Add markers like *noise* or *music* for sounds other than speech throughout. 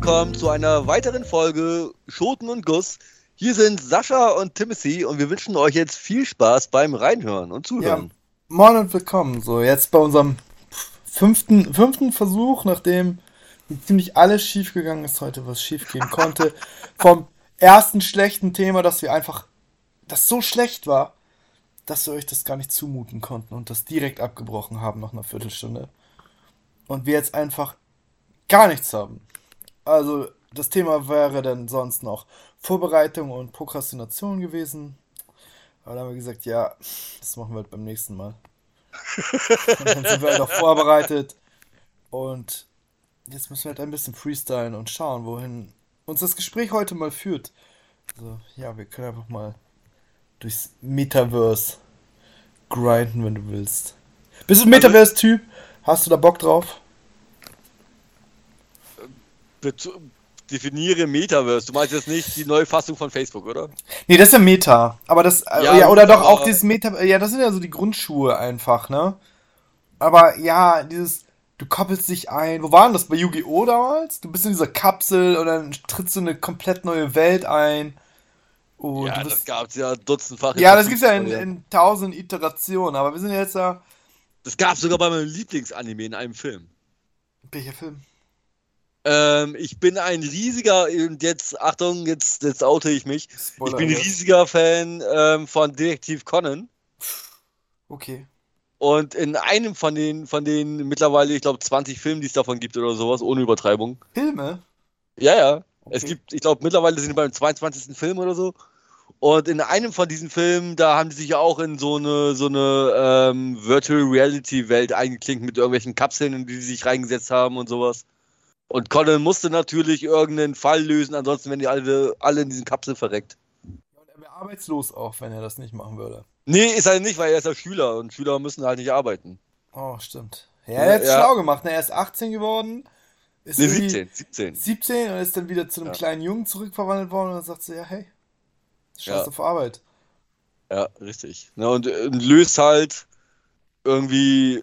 Willkommen zu einer weiteren Folge Schoten und Guss. Hier sind Sascha und Timothy und wir wünschen euch jetzt viel Spaß beim Reinhören und Zuhören. Ja, moin und willkommen. So, jetzt bei unserem fünften, fünften Versuch, nachdem ziemlich alles schiefgegangen ist heute, was schiefgehen *laughs* konnte. Vom ersten schlechten Thema, dass wir einfach, das so schlecht war, dass wir euch das gar nicht zumuten konnten und das direkt abgebrochen haben nach einer Viertelstunde. Und wir jetzt einfach gar nichts haben. Also, das Thema wäre dann sonst noch Vorbereitung und Prokrastination gewesen. Aber dann haben wir gesagt, ja, das machen wir halt beim nächsten Mal. und *laughs* dann sind wir halt auch vorbereitet. Und jetzt müssen wir halt ein bisschen freestylen und schauen, wohin uns das Gespräch heute mal führt. Also, ja, wir können einfach mal durchs Metaverse grinden, wenn du willst. Bist du ein also Metaverse-Typ? Hast du da Bock drauf? Definiere Metaverse. Du meinst jetzt nicht die neue Fassung von Facebook, oder? Nee, das ist ja Meta. Aber das, äh, ja, ja oder doch auch dieses Meta, ja, das sind ja so die Grundschuhe einfach, ne? Aber ja, dieses, du koppelst dich ein. Wo waren das? Bei Yu-Gi-Oh! damals? Du bist in dieser Kapsel und dann trittst du eine komplett neue Welt ein. Und ja, das gab's ja dutzendfach. Ja, das gibt's ja in, in tausend Iterationen, aber wir sind jetzt ja. Das gab's sogar bei meinem Lieblingsanime in einem Film. Welcher Film? Ähm, ich bin ein riesiger, und jetzt, Achtung, jetzt, jetzt oute ich mich. Spoiler, ich bin ein riesiger Fan ähm, von Detektiv Conan. Okay. Und in einem von den, von den mittlerweile, ich glaube, 20 Filmen, die es davon gibt oder sowas, ohne Übertreibung. Filme? Ja, ja. Okay. Es gibt, ich glaube, mittlerweile sind wir beim 22. Film oder so. Und in einem von diesen Filmen, da haben die sich ja auch in so eine, so eine ähm, Virtual Reality Welt eingeklinkt mit irgendwelchen Kapseln, in die sie sich reingesetzt haben und sowas. Und Colin musste natürlich irgendeinen Fall lösen, ansonsten wären die alle, alle in diesen Kapseln verreckt. Und er wäre arbeitslos auch, wenn er das nicht machen würde. Nee, ist er nicht, weil er ist ja Schüler und Schüler müssen halt nicht arbeiten. Oh, stimmt. Ja, er hat es ja. schlau gemacht, ne? Er ist 18 geworden. Ist nee, 17, 17. 17 und ist dann wieder zu einem ja. kleinen Jungen zurückverwandelt worden und dann sagt sie, ja, hey, scheiße ja. auf Arbeit. Ja, richtig. Ne, und, und löst halt irgendwie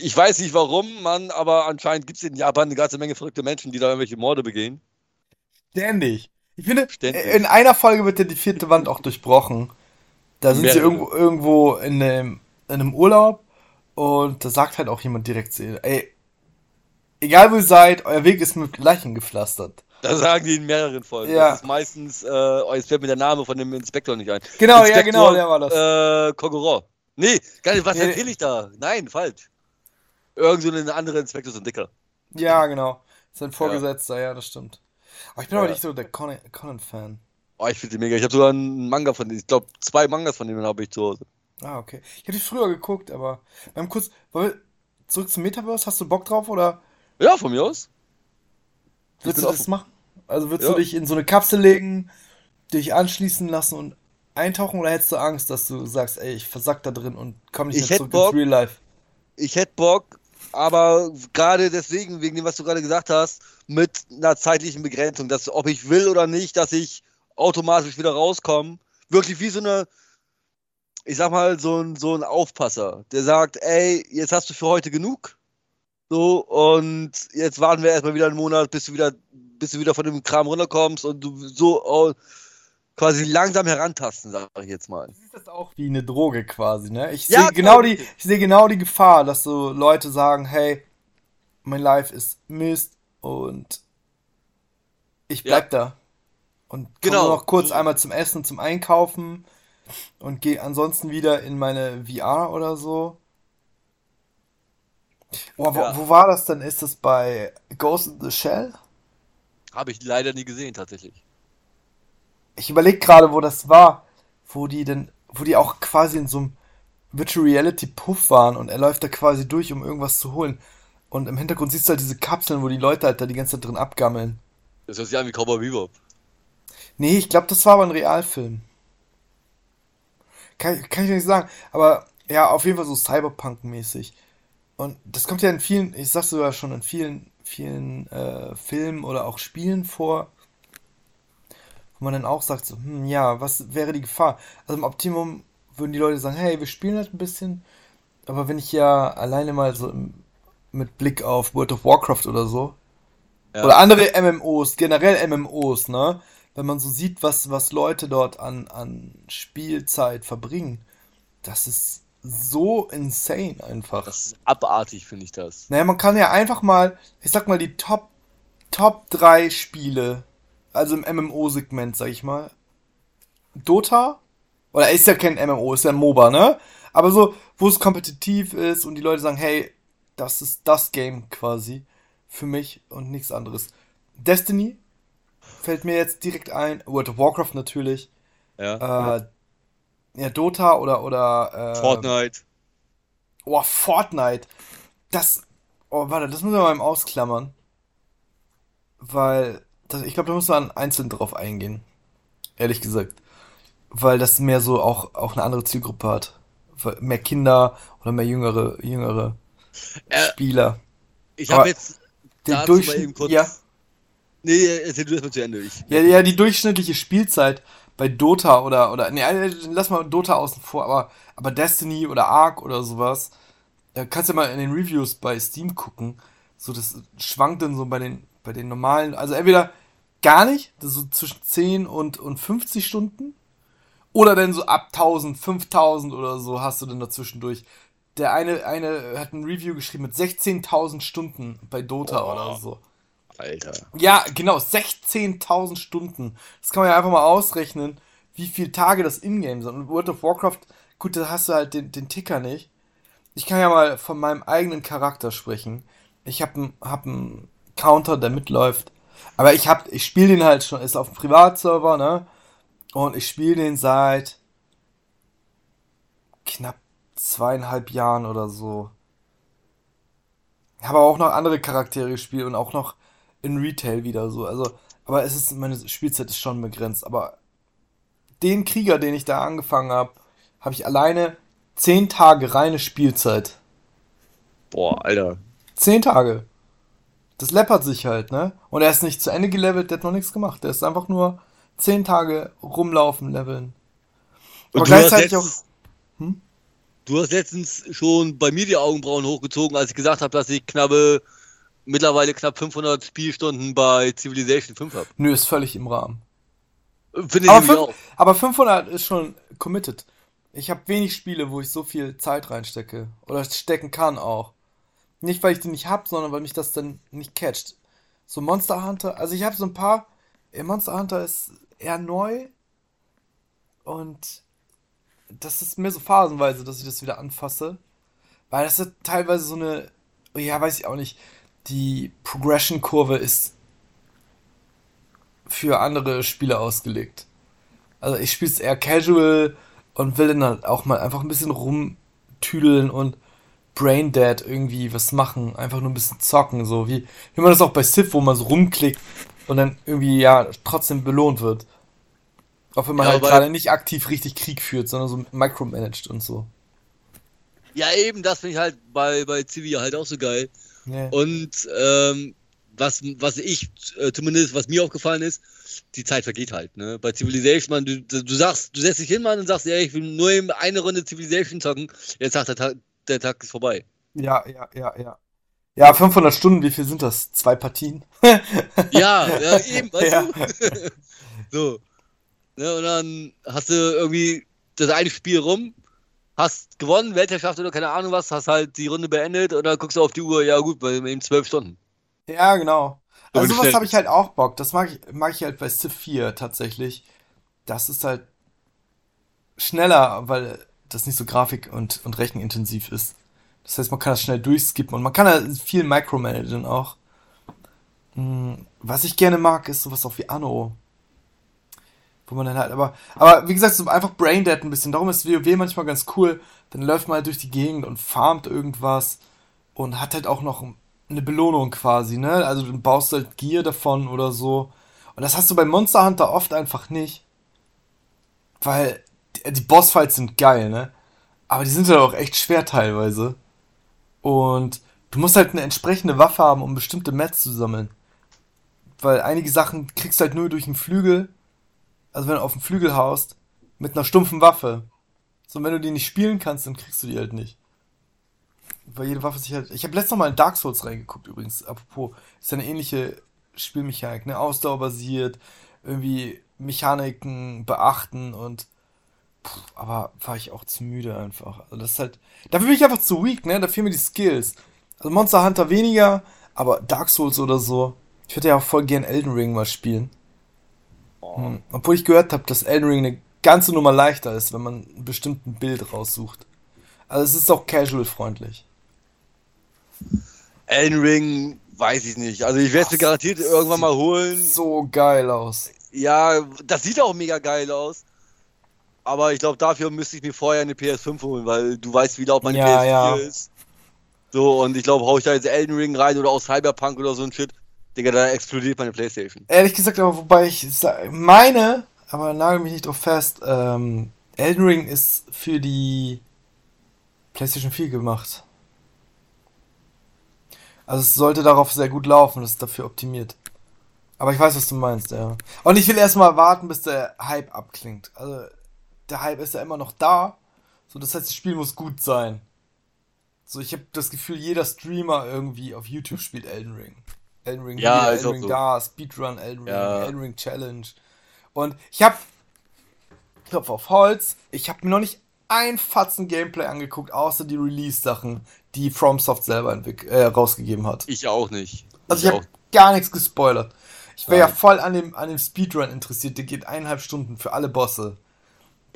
ich weiß nicht warum, Mann, aber anscheinend gibt es in Japan eine ganze Menge verrückte Menschen, die da irgendwelche Morde begehen. Ständig. Ich finde, Ständig. in einer Folge wird ja die vierte Wand auch durchbrochen. Da sind Mehrere. sie irgendwo, irgendwo in, einem, in einem Urlaub und da sagt halt auch jemand direkt zu ihr, ey, egal wo ihr seid, euer Weg ist mit Leichen gepflastert. Das sagen die in mehreren Folgen. Ja. Das ist meistens, äh, oh, jetzt fällt mir der Name von dem Inspektor nicht ein. Genau, Inspektor, ja, genau, der war das. Äh, Kogoro. Nee, gar nicht, was erzähle ich da? Nein, falsch. Irgend so eine andere Inspektor ist ein Dicker. Ja, genau. Sein Vorgesetzter, ja, ja das stimmt. Aber ich bin ja. aber nicht so der Conan-Fan. Oh, ich finde die mega. Ich habe sogar einen Manga von denen. Ich glaube, zwei Mangas von denen habe ich zu Hause. Ah, okay. Ich habe die früher geguckt, aber beim kurz. Zurück zum Metaverse, hast du Bock drauf oder? Ja, von mir aus. Würdest du das machen? Also würdest ja. du dich in so eine Kapsel legen, dich anschließen lassen und eintauchen oder hättest du Angst, dass du sagst, ey, ich versack da drin und komm nicht ich mehr zurück Bock, ins Real Life? Ich hätte Bock, aber gerade deswegen, wegen dem, was du gerade gesagt hast, mit einer zeitlichen Begrenzung, dass ob ich will oder nicht, dass ich automatisch wieder rauskomme, wirklich wie so eine, ich sag mal, so ein, so ein Aufpasser, der sagt, ey, jetzt hast du für heute genug. So, und jetzt warten wir erstmal wieder einen Monat, bis du wieder, bis du wieder von dem Kram runterkommst und du so, oh, quasi langsam herantasten, sage ich jetzt mal. Du siehst das auch wie eine Droge quasi, ne? Ich ja, sehe genau die, ich sehe genau die Gefahr, dass so Leute sagen, hey, mein Life ist Mist und ich bleib ja. da. Und komme genau. noch kurz einmal zum Essen, zum Einkaufen und gehe ansonsten wieder in meine VR oder so. Oh, wo, ja. wo, war das denn? Ist das bei Ghost in the Shell? Habe ich leider nie gesehen, tatsächlich ich überlege gerade, wo das war, wo die denn, wo die auch quasi in so einem Virtual Reality Puff waren und er läuft da quasi durch, um irgendwas zu holen. Und im Hintergrund siehst du halt diese Kapseln, wo die Leute halt da die ganze Zeit drin abgammeln. Das hört sich an wie Cowboy Bebop. Nee, ich glaube, das war aber ein Realfilm. Kann, kann ich nicht sagen. Aber ja, auf jeden Fall so Cyberpunk-mäßig. Und das kommt ja in vielen, ich sag's sogar schon, in vielen, vielen äh, Filmen oder auch Spielen vor wo man dann auch sagt, so, hm, ja, was wäre die Gefahr? Also im Optimum würden die Leute sagen, hey, wir spielen halt ein bisschen, aber wenn ich ja alleine mal so mit Blick auf World of Warcraft oder so, Ja. Oder andere MMOs, generell MMOs, ne? Wenn man so sieht, was, was Leute dort an, an Spielzeit verbringen, das ist so insane einfach. Das ist abartig, finde ich das. Naja, man kann ja einfach mal, ich sag mal, die Top, Top 3 Spiele, also im MMO-Segment, sag ich mal. Dota, oder ist ja kein MMO, ist ja ein MOBA, ne? Aber so, wo es kompetitiv ist und die Leute sagen, hey, das ist das Game quasi für mich und nichts anderes. Destiny fällt mir jetzt direkt ein. World of Warcraft natürlich. Ja. Äh, ja, Dota oder oder äh, Fortnite. Oh, Fortnite. Das. Oh, warte, das müssen wir mal im Ausklammern. Weil, das, ich glaube, da muss man einzeln drauf eingehen. Ehrlich gesagt. Weil das mehr so auch, auch eine andere Zielgruppe hat. Mehr Kinder oder mehr jüngere, jüngere äh, Spieler. Ich habe jetzt den Durchschnitt, kurz. Ja. Nee, erzähl du erstmal zu Ende. Ich, ja, ja, die durchschnittliche Spielzeit bei Dota oder, oder, nee, äh, lass mal Dota außen vor, aber, aber Destiny oder Ark oder sowas, da kannst du mal in den Reviews bei Steam gucken. So, das schwankt dann so bei den, bei den normalen, also entweder gar nicht, so zwischen 10 und, und 50 Stunden, oder dann so ab 1000, 5000 oder so hast du dann dazwischendurch. Der eine, eine hat ein Review geschrieben mit 16.000 Stunden bei Dota oh, oder so. Alter. Ja, genau, 16.000 Stunden. Das kann man ja einfach mal ausrechnen, wie viele Tage das Ingame sind. Und World of Warcraft, gut, da hast du halt den, den Ticker nicht. Ich kann ja mal von meinem eigenen Charakter sprechen. Ich habe einen hab Counter, der mitläuft. Aber ich hab, ich spiele den halt schon, ist auf dem Privatserver, ne? Und ich spiele den seit knapp zweieinhalb Jahren oder so. Ich habe auch noch andere Charaktere gespielt und auch noch in Retail wieder so. Also, aber es ist, meine Spielzeit ist schon begrenzt. Aber den Krieger, den ich da angefangen habe, habe ich alleine zehn Tage reine Spielzeit. Boah, Alter. Zehn Tage. Das läppert sich halt, ne? Und er ist nicht zu Ende gelevelt, der hat noch nichts gemacht. Der ist einfach nur zehn Tage rumlaufen, leveln. Aber gleichzeitig auch. Hm? Du hast letztens schon bei mir die Augenbrauen hochgezogen, als ich gesagt habe, dass ich knappe mittlerweile knapp 500 Spielstunden bei Civilization 5 habe. Nö, ist völlig im Rahmen. Finde ich aber, auch. aber 500 ist schon committed. Ich habe wenig Spiele, wo ich so viel Zeit reinstecke. Oder stecken kann auch. Nicht, weil ich die nicht habe, sondern weil mich das dann nicht catcht. So Monster Hunter, also ich habe so ein paar. Monster Hunter ist eher neu. Und das ist mir so phasenweise, dass ich das wieder anfasse. Weil das ist teilweise so eine, ja, weiß ich auch nicht, die Progression-Kurve ist für andere Spieler ausgelegt. Also ich spiele es eher casual und will dann halt auch mal einfach ein bisschen rumtüdeln und Braindead irgendwie was machen, einfach nur ein bisschen zocken, so wie, wie man das auch bei Civ, wo man so rumklickt und dann irgendwie ja trotzdem belohnt wird. Auch wenn man ja, halt gerade nicht aktiv richtig Krieg führt, sondern so micromanaged und so. Ja, eben, das finde ich halt bei, bei Civi halt auch so geil. Yeah. Und ähm, was, was ich, äh, zumindest was mir aufgefallen ist, die Zeit vergeht halt. Ne? Bei Civilization, man, du, du sagst, du setzt dich hin, Mann, und sagst, ja, ich will nur eben eine Runde Civilization zocken. Jetzt sagt Tag, der Tag ist vorbei. Ja, ja, ja, ja. Ja, 500 Stunden, wie viel sind das? Zwei Partien? ja, ja, *laughs* eben, weißt ja. du? *laughs* so. Ne, und dann hast du irgendwie das eine Spiel rum, hast gewonnen, Weltherrschaft oder keine Ahnung was, hast halt die Runde beendet und dann guckst du auf die Uhr, ja gut, bei eben zwölf Stunden. Ja, genau. Also sowas habe ich halt auch Bock. Das mag ich, mag ich halt bei Civ 4 tatsächlich. Das ist halt schneller, weil das nicht so grafik- und, und rechenintensiv ist. Das heißt, man kann das schnell durchskippen und man kann halt viel micromanagen auch. Hm, was ich gerne mag, ist sowas auch wie Anno. Wo man dann halt, aber, aber wie gesagt, so einfach Braindead ein bisschen. Darum ist WoW manchmal ganz cool. Dann läuft man halt durch die Gegend und farmt irgendwas und hat halt auch noch eine Belohnung quasi, ne? Also du baust halt Gier davon oder so. Und das hast du bei Monster Hunter oft einfach nicht. Weil die Bossfights sind geil, ne? Aber die sind halt auch echt schwer teilweise. Und du musst halt eine entsprechende Waffe haben, um bestimmte Mats zu sammeln. Weil einige Sachen kriegst du halt nur durch den Flügel also wenn du auf dem Flügel haust, mit einer stumpfen Waffe. So, und wenn du die nicht spielen kannst, dann kriegst du die halt nicht. Weil jede Waffe sich halt. Ich habe letztes Mal in Dark Souls reingeguckt übrigens. Apropos, ist ja eine ähnliche Spielmechanik, ne? Ausdauerbasiert, irgendwie Mechaniken beachten und aber war ich auch zu müde einfach. Also das ist halt. Dafür bin ich einfach zu weak, ne? Da fehlen mir die Skills. Also Monster Hunter weniger, aber Dark Souls oder so. Ich würde ja auch voll gern Elden Ring mal spielen. Hm. Obwohl ich gehört habe, dass Elden Ring eine ganze Nummer leichter ist, wenn man ein bestimmtes Bild raussucht. Also es ist auch casual-freundlich. Elden Ring, weiß ich nicht. Also ich werde es mir garantiert irgendwann mal holen. So geil aus. Ja, das sieht auch mega geil aus. Aber ich glaube, dafür müsste ich mir vorher eine PS5 holen, weil du weißt, wie laut meine Ja, PS4 ja. ist. So, und ich glaube, hau ich da jetzt Elden Ring rein oder aus Cyberpunk oder so ein Shit, Digga, da explodiert meine Playstation. Ehrlich gesagt, aber wobei ich meine, aber nagel mich nicht drauf fest, ähm, Elden Ring ist für die PlayStation 4 gemacht. Also es sollte darauf sehr gut laufen, das ist dafür optimiert. Aber ich weiß, was du meinst, ja. Und ich will erstmal warten, bis der Hype abklingt. Also der Hype ist ja immer noch da. So, das heißt, das Spiel muss gut sein. So, ich habe das Gefühl, jeder Streamer irgendwie auf YouTube spielt Elden Ring. Elden Ring Ja, Elden Ring so. da, Speedrun Elden Ring, Ja. Elden Ring Challenge. Und ich habe, Klopf auf Holz, ich habe mir noch nicht ein Fatzen Gameplay angeguckt, außer die Release-Sachen, die FromSoft selber äh, rausgegeben hat. Ich auch nicht. Also ich auch. habe gar nichts gespoilert. Ich wäre ja voll an dem, an dem Speedrun interessiert, der geht eineinhalb Stunden für alle Bosse.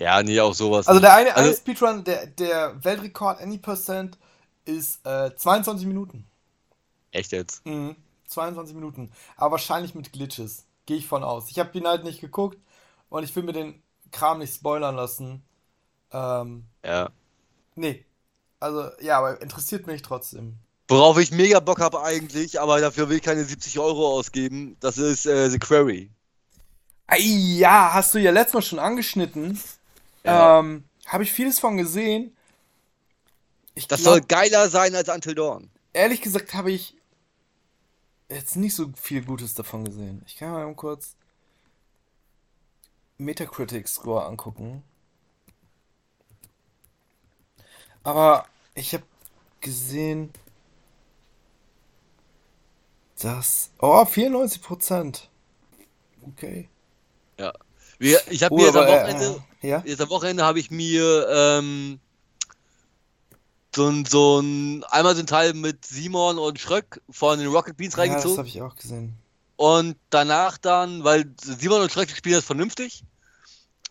Ja, nee, auch sowas. Also nicht. der eine, eine Also- Speedrun, der, der Weltrekord Any Percent ist äh, 22 Minuten. Echt jetzt? Mhm, 22 Minuten. Aber wahrscheinlich mit Glitches. Gehe ich von aus. Ich habe ihn halt nicht geguckt und ich will mir den Kram nicht spoilern lassen. Ähm, Ja. nee. Also, ja, aber interessiert mich trotzdem. Worauf ich mega Bock habe eigentlich, aber dafür will ich keine 70 Euro ausgeben, das ist äh, The Quarry. Ei, ja, hast du ja letztes Mal schon angeschnitten. Ja. Ähm, habe ich vieles von gesehen. Ich Das glaub, soll geiler sein als Until Dawn. ehrlich gesagt habe ich jetzt nicht so viel Gutes davon gesehen. Ich kann mal kurz Metacritic Score angucken. Aber ich habe gesehen, dass. Oh, 94%. Okay. Ja. Wir, ich habe Oh, mir jetzt am Wochenende, äh, ja? jetzt am Wochenende habe ich mir ähm, so ein, so ein, einmal so ein Teil mit Simon und Schröck von den Rocket Beans Ja, das reingezogen. habe ich auch gesehen. Und danach dann, weil Simon und Schröck spielen das vernünftig.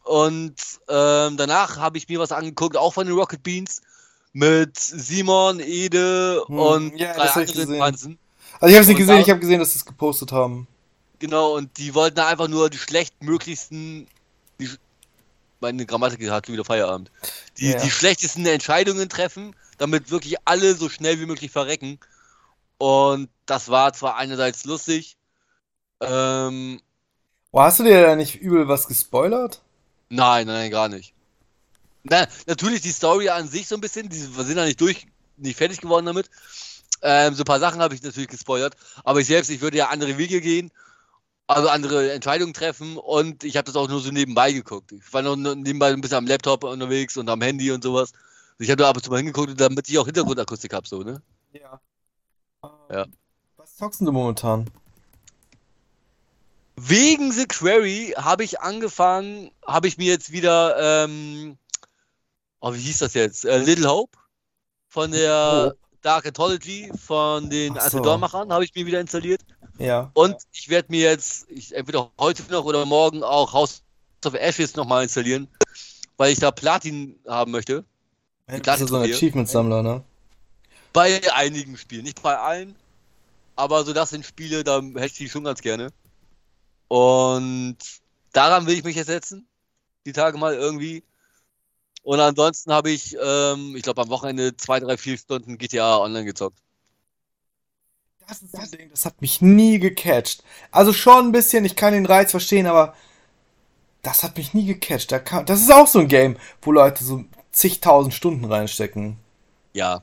Und ähm, danach habe ich mir was angeguckt, auch von den Rocket Beans, mit Simon, Ede Hm, und ja, drei das anderen. Panzen. Also ich habe es nicht Und gesehen, ich habe gesehen, dass sie es gepostet haben. Genau, und die wollten einfach nur die schlechtmöglichsten, die, meine Grammatik hat schon wieder Feierabend, die, Ja. die schlechtesten Entscheidungen treffen, damit wirklich alle so schnell wie möglich verrecken. Und das war zwar einerseits lustig, ähm, Oh, hast du dir da nicht übel was gespoilert? Nein, nein, nein, gar nicht. Na, natürlich die Story an sich so ein bisschen, die wir sind da nicht durch, nicht fertig geworden damit. Ähm, so ein paar Sachen habe ich natürlich gespoilert, aber ich selbst, ich würde ja andere Wege gehen, also andere Entscheidungen treffen und ich habe das auch nur so nebenbei geguckt. Ich war noch nebenbei ein bisschen am Laptop unterwegs und am Handy und sowas. Ich habe da ab und zu mal hingeguckt, damit ich auch Hintergrundakustik habe, so, ne? Ja. Ja. Was zockst du momentan? Wegen The Quarry habe ich angefangen, habe ich mir jetzt wieder, ähm, oh, wie hieß das jetzt? Äh, Little Hope von der Dark Anthology von den so. Dawn-Machern habe ich mir wieder installiert. Ja. Und ich werde mir jetzt, ich, entweder heute noch oder morgen auch House of Ashes nochmal installieren, weil ich da Platin haben möchte. Bist Klasse ja so ein. Achievement-Sammler, ne? Bei einigen Spielen, nicht bei allen, aber so das sind Spiele, da hätte ich die schon ganz gerne. Und daran will ich mich jetzt setzen, die Tage mal irgendwie. Und ansonsten habe ich, ähm, ich glaube, am Wochenende zwei, drei, vier Stunden GTA online gezockt. Das ist das Ding, das hat mich nie gecatcht. Also schon ein bisschen, ich kann den Reiz verstehen, aber das hat mich nie gecatcht. Da kann, das ist auch so ein Game, wo Leute so zigtausend Stunden reinstecken. Ja.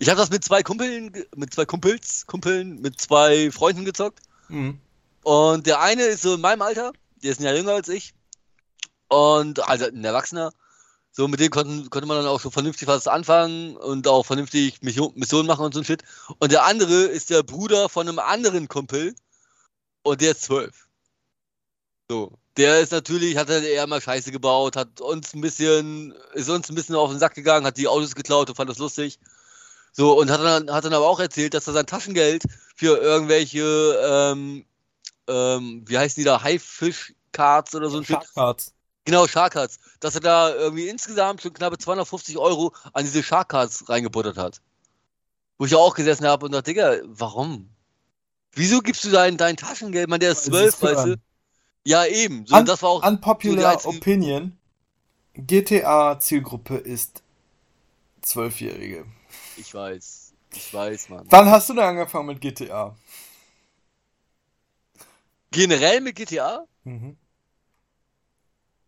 Ich habe das mit zwei Kumpeln, mit zwei Kumpels, Kumpeln, mit zwei Freunden gezockt. Mhm. Und der eine ist so in meinem Alter, der ist ein Jahr jünger als ich. Und also ein Erwachsener. So, mit dem konnten, konnte man dann auch so vernünftig was anfangen und auch vernünftig Mission, Missionen machen und so ein Shit. Und der andere ist der Bruder von einem anderen Kumpel. und der ist 12. So. Der ist natürlich, hat er eher mal Scheiße gebaut, hat uns ein bisschen, ist uns ein bisschen auf den Sack gegangen, hat die Autos geklaut und fand das lustig. So, und hat dann, hat dann aber auch erzählt, dass er sein Taschengeld für irgendwelche, ähm, ähm, wie heißen die da, Haifisch-Cards oder so ein Shark Cards. Genau, Shark-Cards. Dass er da irgendwie insgesamt schon knappe 250 Euro an diese Shark-Cards reingebuttert hat. Wo ich auch gesessen habe und dachte, Digga, warum? Wieso gibst du dein, dein Taschengeld? Man, der ist 12, weißt du? Ja, eben. So, Un und das war auch so unpopular einzige, Opinion. GTA-Zielgruppe ist Zwölfjährige. Ich weiß. Ich weiß, Mann. Wann hast du denn angefangen mit GTA? Generell mit GTA? Mhm.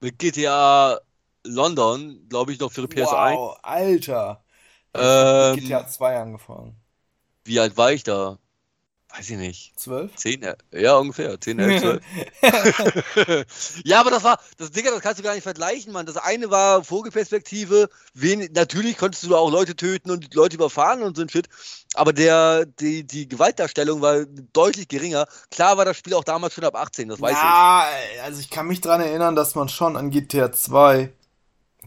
Mit GTA London, glaube ich, noch für die PS1. Wow, Alter. Ich mit GTA Ähm, 2 angefangen. wie alt war ich da? Weiß ich nicht. Zwölf? 10, ja, ja, ungefähr. 10, 11, 12. ja, aber das war, das Digga, das kannst du gar nicht vergleichen, Mann. Das eine war Vogelperspektive. Wen, natürlich konntest du auch Leute töten und Leute überfahren und so ein Shit. Aber der, die, die Gewaltdarstellung war deutlich geringer. Klar war das Spiel auch damals schon ab 18, das weiß ich. Ja, also ich kann mich dran erinnern, dass man schon an GTA 2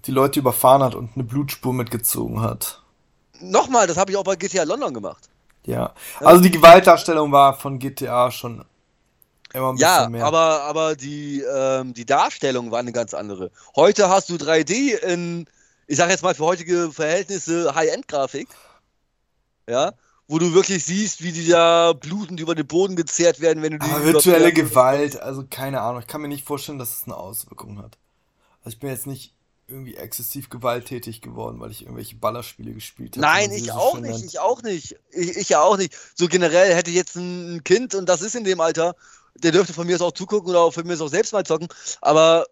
die Leute überfahren hat und eine Blutspur mitgezogen hat. Nochmal, das habe ich auch bei GTA London gemacht. Ja. Also die Gewaltdarstellung war von GTA schon immer ein Ja, bisschen mehr. aber, aber die, ähm, die Darstellung war eine ganz andere. Heute hast du 3D in, ich sag jetzt mal für heutige Verhältnisse, High-End-Grafik. Ja, wo du wirklich siehst, wie die da blutend über den Boden gezerrt werden, wenn du die Aber virtuelle. Gewalt, also keine Ahnung, ich kann mir nicht vorstellen, dass es eine Auswirkung hat. Also ich bin jetzt nicht irgendwie exzessiv gewalttätig geworden, weil ich irgendwelche Ballerspiele gespielt habe. Nein, man sie ich so auch nicht, ich auch nicht. Ich, ich ja auch nicht. So generell hätte ich jetzt ein Kind und das ist in dem Alter, der dürfte von mir aus auch zugucken oder auch von mir aus auch selbst mal zocken, aber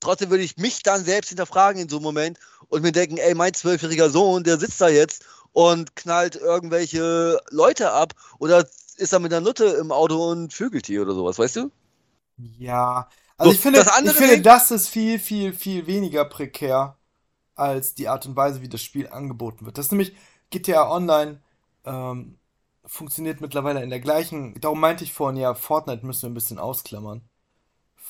trotzdem würde ich mich dann selbst hinterfragen in so einem Moment und mir denken, ey, mein zwölfjähriger Sohn, der sitzt da jetzt und knallt irgendwelche Leute ab oder ist da mit einer Nutte im Auto und vögelt die oder sowas, weißt du? Ja, also So, ich finde, das ich finde, das ist viel, viel, viel weniger prekär als die Art und Weise, wie das Spiel angeboten wird. Das ist nämlich GTA Online ähm, funktioniert mittlerweile in der gleichen. Darum meinte ich vorhin, ja, Fortnite müssen wir ein bisschen ausklammern,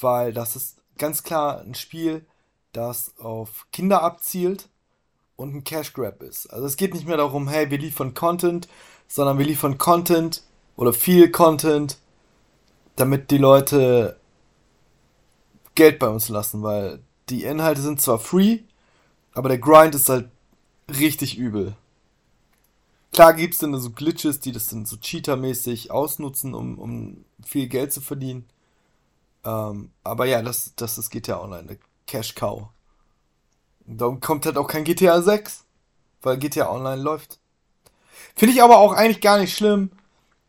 weil das ist ganz klar ein Spiel, das auf Kinder abzielt und ein Cash Grab ist. Also es geht nicht mehr darum, hey, wir liefern Content, sondern wir liefern Content oder viel Content, damit die Leute Geld bei uns lassen, weil die Inhalte sind zwar free, aber der Grind ist halt richtig übel. Klar gibt's dann so Glitches, die das dann so Cheater-mäßig ausnutzen, um, um viel Geld zu verdienen. Ähm, aber ja, das, das ist GTA Online, eine Cash Cow. Darum kommt halt auch kein GTA 6, weil GTA Online läuft. Finde ich aber auch eigentlich gar nicht schlimm,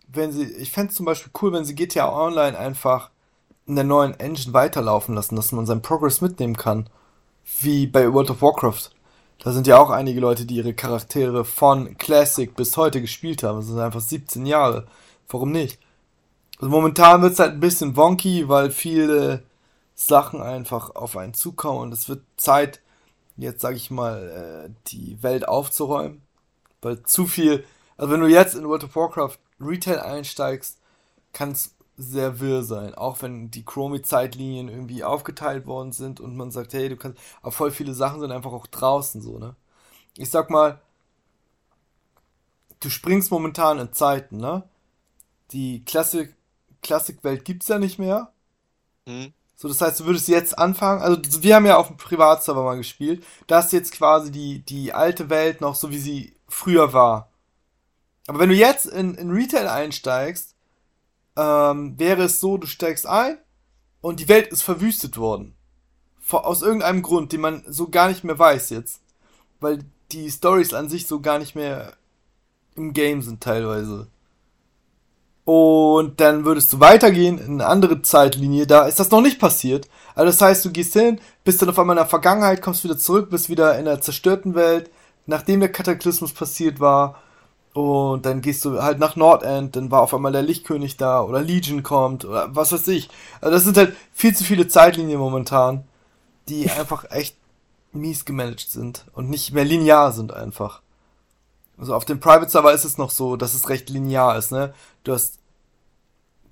wenn sie, ich fände es zum Beispiel cool, wenn sie GTA Online einfach in der neuen Engine weiterlaufen lassen, dass man seinen Progress mitnehmen kann. Wie bei World of Warcraft. Da sind ja auch einige Leute, die ihre Charaktere von Classic bis heute gespielt haben. Das sind einfach 17 Jahre. Warum nicht? Also momentan wird es halt ein bisschen wonky, weil viele Sachen einfach auf einen zukommen und es wird Zeit, jetzt sage ich mal, äh, die Welt aufzuräumen. Weil zu viel, also wenn du jetzt in World of Warcraft Retail einsteigst, kann es sehr wirr sein. Auch wenn die Chromie-Zeitlinien irgendwie aufgeteilt worden sind und man sagt, hey, du kannst, aber voll viele Sachen sind einfach auch draußen so, ne? Ich sag mal, du springst momentan in Zeiten, ne? Die Klassik, Klassikwelt gibt's ja nicht mehr. Hm? So, das heißt, du würdest jetzt anfangen, also wir haben ja auf dem Privatserver mal gespielt, da ist jetzt quasi die, die alte Welt noch so, wie sie früher war. Aber wenn du jetzt in, in Retail einsteigst, ähm, wäre es so, du steigst ein und die Welt ist verwüstet worden. Aus irgendeinem Grund, den man so gar nicht mehr weiß jetzt. Weil die Stories an sich so gar nicht mehr im Game sind teilweise. Und dann würdest du weitergehen in eine andere Zeitlinie, da ist das noch nicht passiert. Also das heißt, du gehst hin, bist dann auf einmal in der Vergangenheit, kommst wieder zurück, bist wieder in der zerstörten Welt, nachdem der Kataklysmus passiert war. Und dann gehst du halt nach Nordend, dann war auf einmal der Lichtkönig da oder Legion kommt oder was weiß ich. Also das sind halt viel zu viele Zeitlinien momentan, die einfach echt mies gemanagt sind und nicht mehr linear sind einfach. Also auf dem Private Server ist es noch so, dass es recht linear ist, ne? Du hast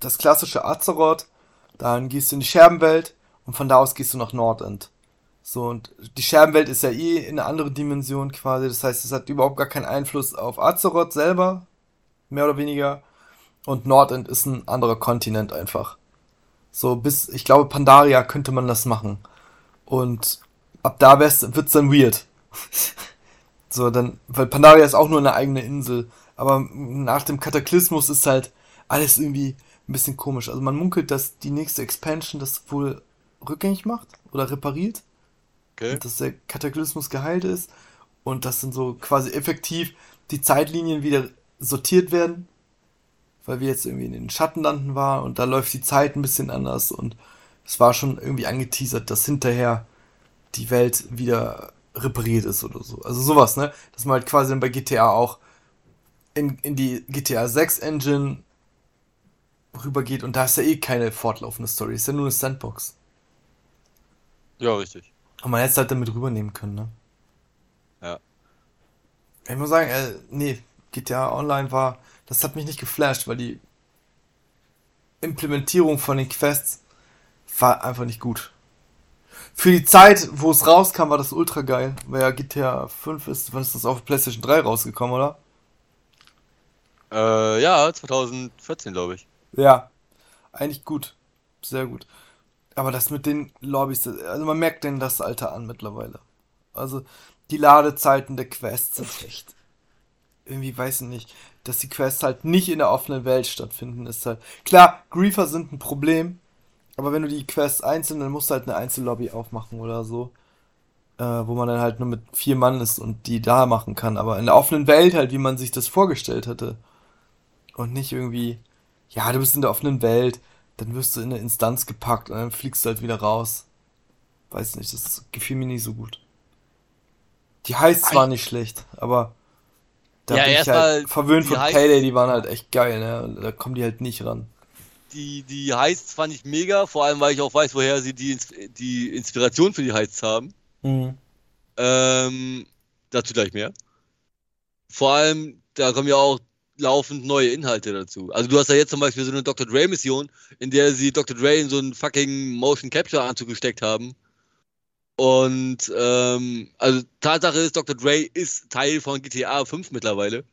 das klassische Azeroth, dann gehst du in die Scherbenwelt und von da aus gehst du nach Nordend. So, und die Scherbenwelt ist ja eh in eine andere Dimension quasi. Das heißt, es hat überhaupt gar keinen Einfluss auf Azeroth selber. Mehr oder weniger. Und Nordend ist ein anderer Kontinent einfach. So, bis, ich glaube, Pandaria könnte man das machen. Und ab da wird's dann weird. *laughs* so, dann, weil Pandaria ist auch nur eine eigene Insel. Aber nach dem Kataklysmus ist halt alles irgendwie ein bisschen komisch. Also man munkelt, dass die nächste Expansion das wohl rückgängig macht oder repariert. Okay. Dass der Kataklysmus geheilt ist und dass dann so quasi effektiv die Zeitlinien wieder sortiert werden, weil wir jetzt irgendwie in den Schattenlanden waren und da läuft die Zeit ein bisschen anders und es war schon irgendwie angeteasert, dass hinterher die Welt wieder repariert ist oder so. Also sowas, ne? Dass man halt quasi dann bei GTA auch in, in die GTA 6 Engine rübergeht und da ist ja eh keine fortlaufende Story, ist ja nur eine Sandbox. Ja, richtig. Und man hätte es halt damit rübernehmen können, ne? Ja. Ich muss sagen, äh, nee, GTA Online war, das hat mich nicht geflasht, weil die Implementierung von den Quests war einfach nicht gut. Für die Zeit, wo es rauskam, war das ultra geil. Weil ja GTA 5 ist, wann ist das auf PlayStation 3 rausgekommen, oder? Äh, ja, 2014, glaube ich. Ja, eigentlich gut. Sehr gut. Aber das mit den Lobbys, also man merkt denn das Alter an mittlerweile. Also die Ladezeiten der Quests sind echt. Irgendwie weiß ich nicht, dass die Quests halt nicht in der offenen Welt stattfinden, ist halt. Klar, Griefer sind ein Problem, aber wenn du die Quests einzeln, dann musst du halt eine Einzellobby aufmachen oder so. Äh, wo man dann halt nur mit vier Mann ist und die da machen kann. Aber in der offenen Welt halt, wie man sich das vorgestellt hatte. Und nicht irgendwie, ja, du bist in der offenen Welt, dann wirst du in eine Instanz gepackt und dann fliegst du halt wieder raus. Weiß nicht, das gefiel mir nicht so gut. Die heißt zwar nicht schlecht, aber da ja, bin ich halt verwöhnt von Payday, die waren halt echt geil, ne? Da kommen die halt nicht ran. Die, die Heists fand ich mega, vor allem weil ich auch weiß, woher sie die, die Inspiration für die Heists haben. Mhm. Ähm, dazu gleich mehr. Vor allem, da kommen ja auch laufend neue Inhalte dazu. Also du hast ja jetzt zum Beispiel so eine Dr. Dre-Mission, in der sie Dr. Dre in so einen fucking Motion Capture-Anzug gesteckt haben. Und ähm, also Tatsache ist, Dr. Dre ist Teil von GTA 5 mittlerweile.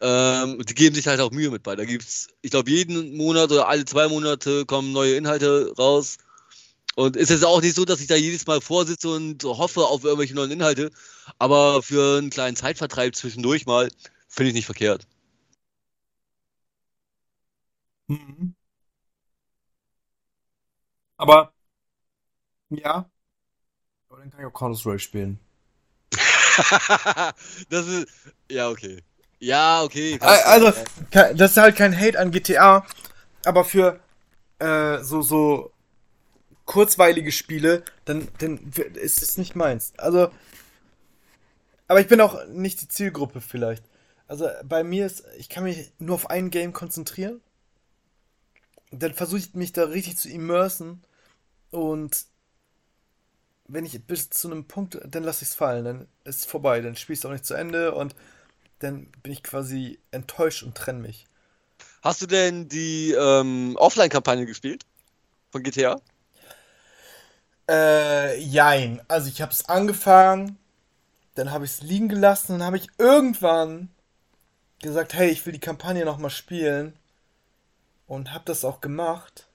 Ähm, die geben sich halt auch Mühe mit bei. Da gibt's, ich glaube, jeden Monat oder alle zwei Monate kommen neue Inhalte raus. Und es ist auch nicht so, dass ich da jedes Mal vorsitze und hoffe auf irgendwelche neuen Inhalte. Aber für einen kleinen Zeitvertreib zwischendurch mal Finde ich nicht verkehrt. Mhm. Aber, ja. Aber dann kann ich auch Counter-Strike spielen. *laughs* das ist. Ja, okay. Ja, okay. Also, das ist halt kein Hate an GTA, aber für äh, so, so kurzweilige Spiele, dann, dann ist es nicht meins. Also, aber ich bin auch nicht die Zielgruppe vielleicht. Also bei mir ist, ich kann mich nur auf ein Game konzentrieren. Dann versuche ich mich da richtig zu immersen. Und wenn ich bis zu einem Punkt, dann lasse ich es fallen. Dann ist es vorbei. Dann spielst du auch nicht zu Ende und dann bin ich quasi enttäuscht und trenne mich. Hast du denn die ähm, Offline-Kampagne gespielt? Von GTA? Äh, jein. Also ich habe es angefangen, dann habe ich es liegen gelassen, dann habe ich irgendwann gesagt, hey, ich will die Kampagne nochmal spielen. Und hab das auch gemacht.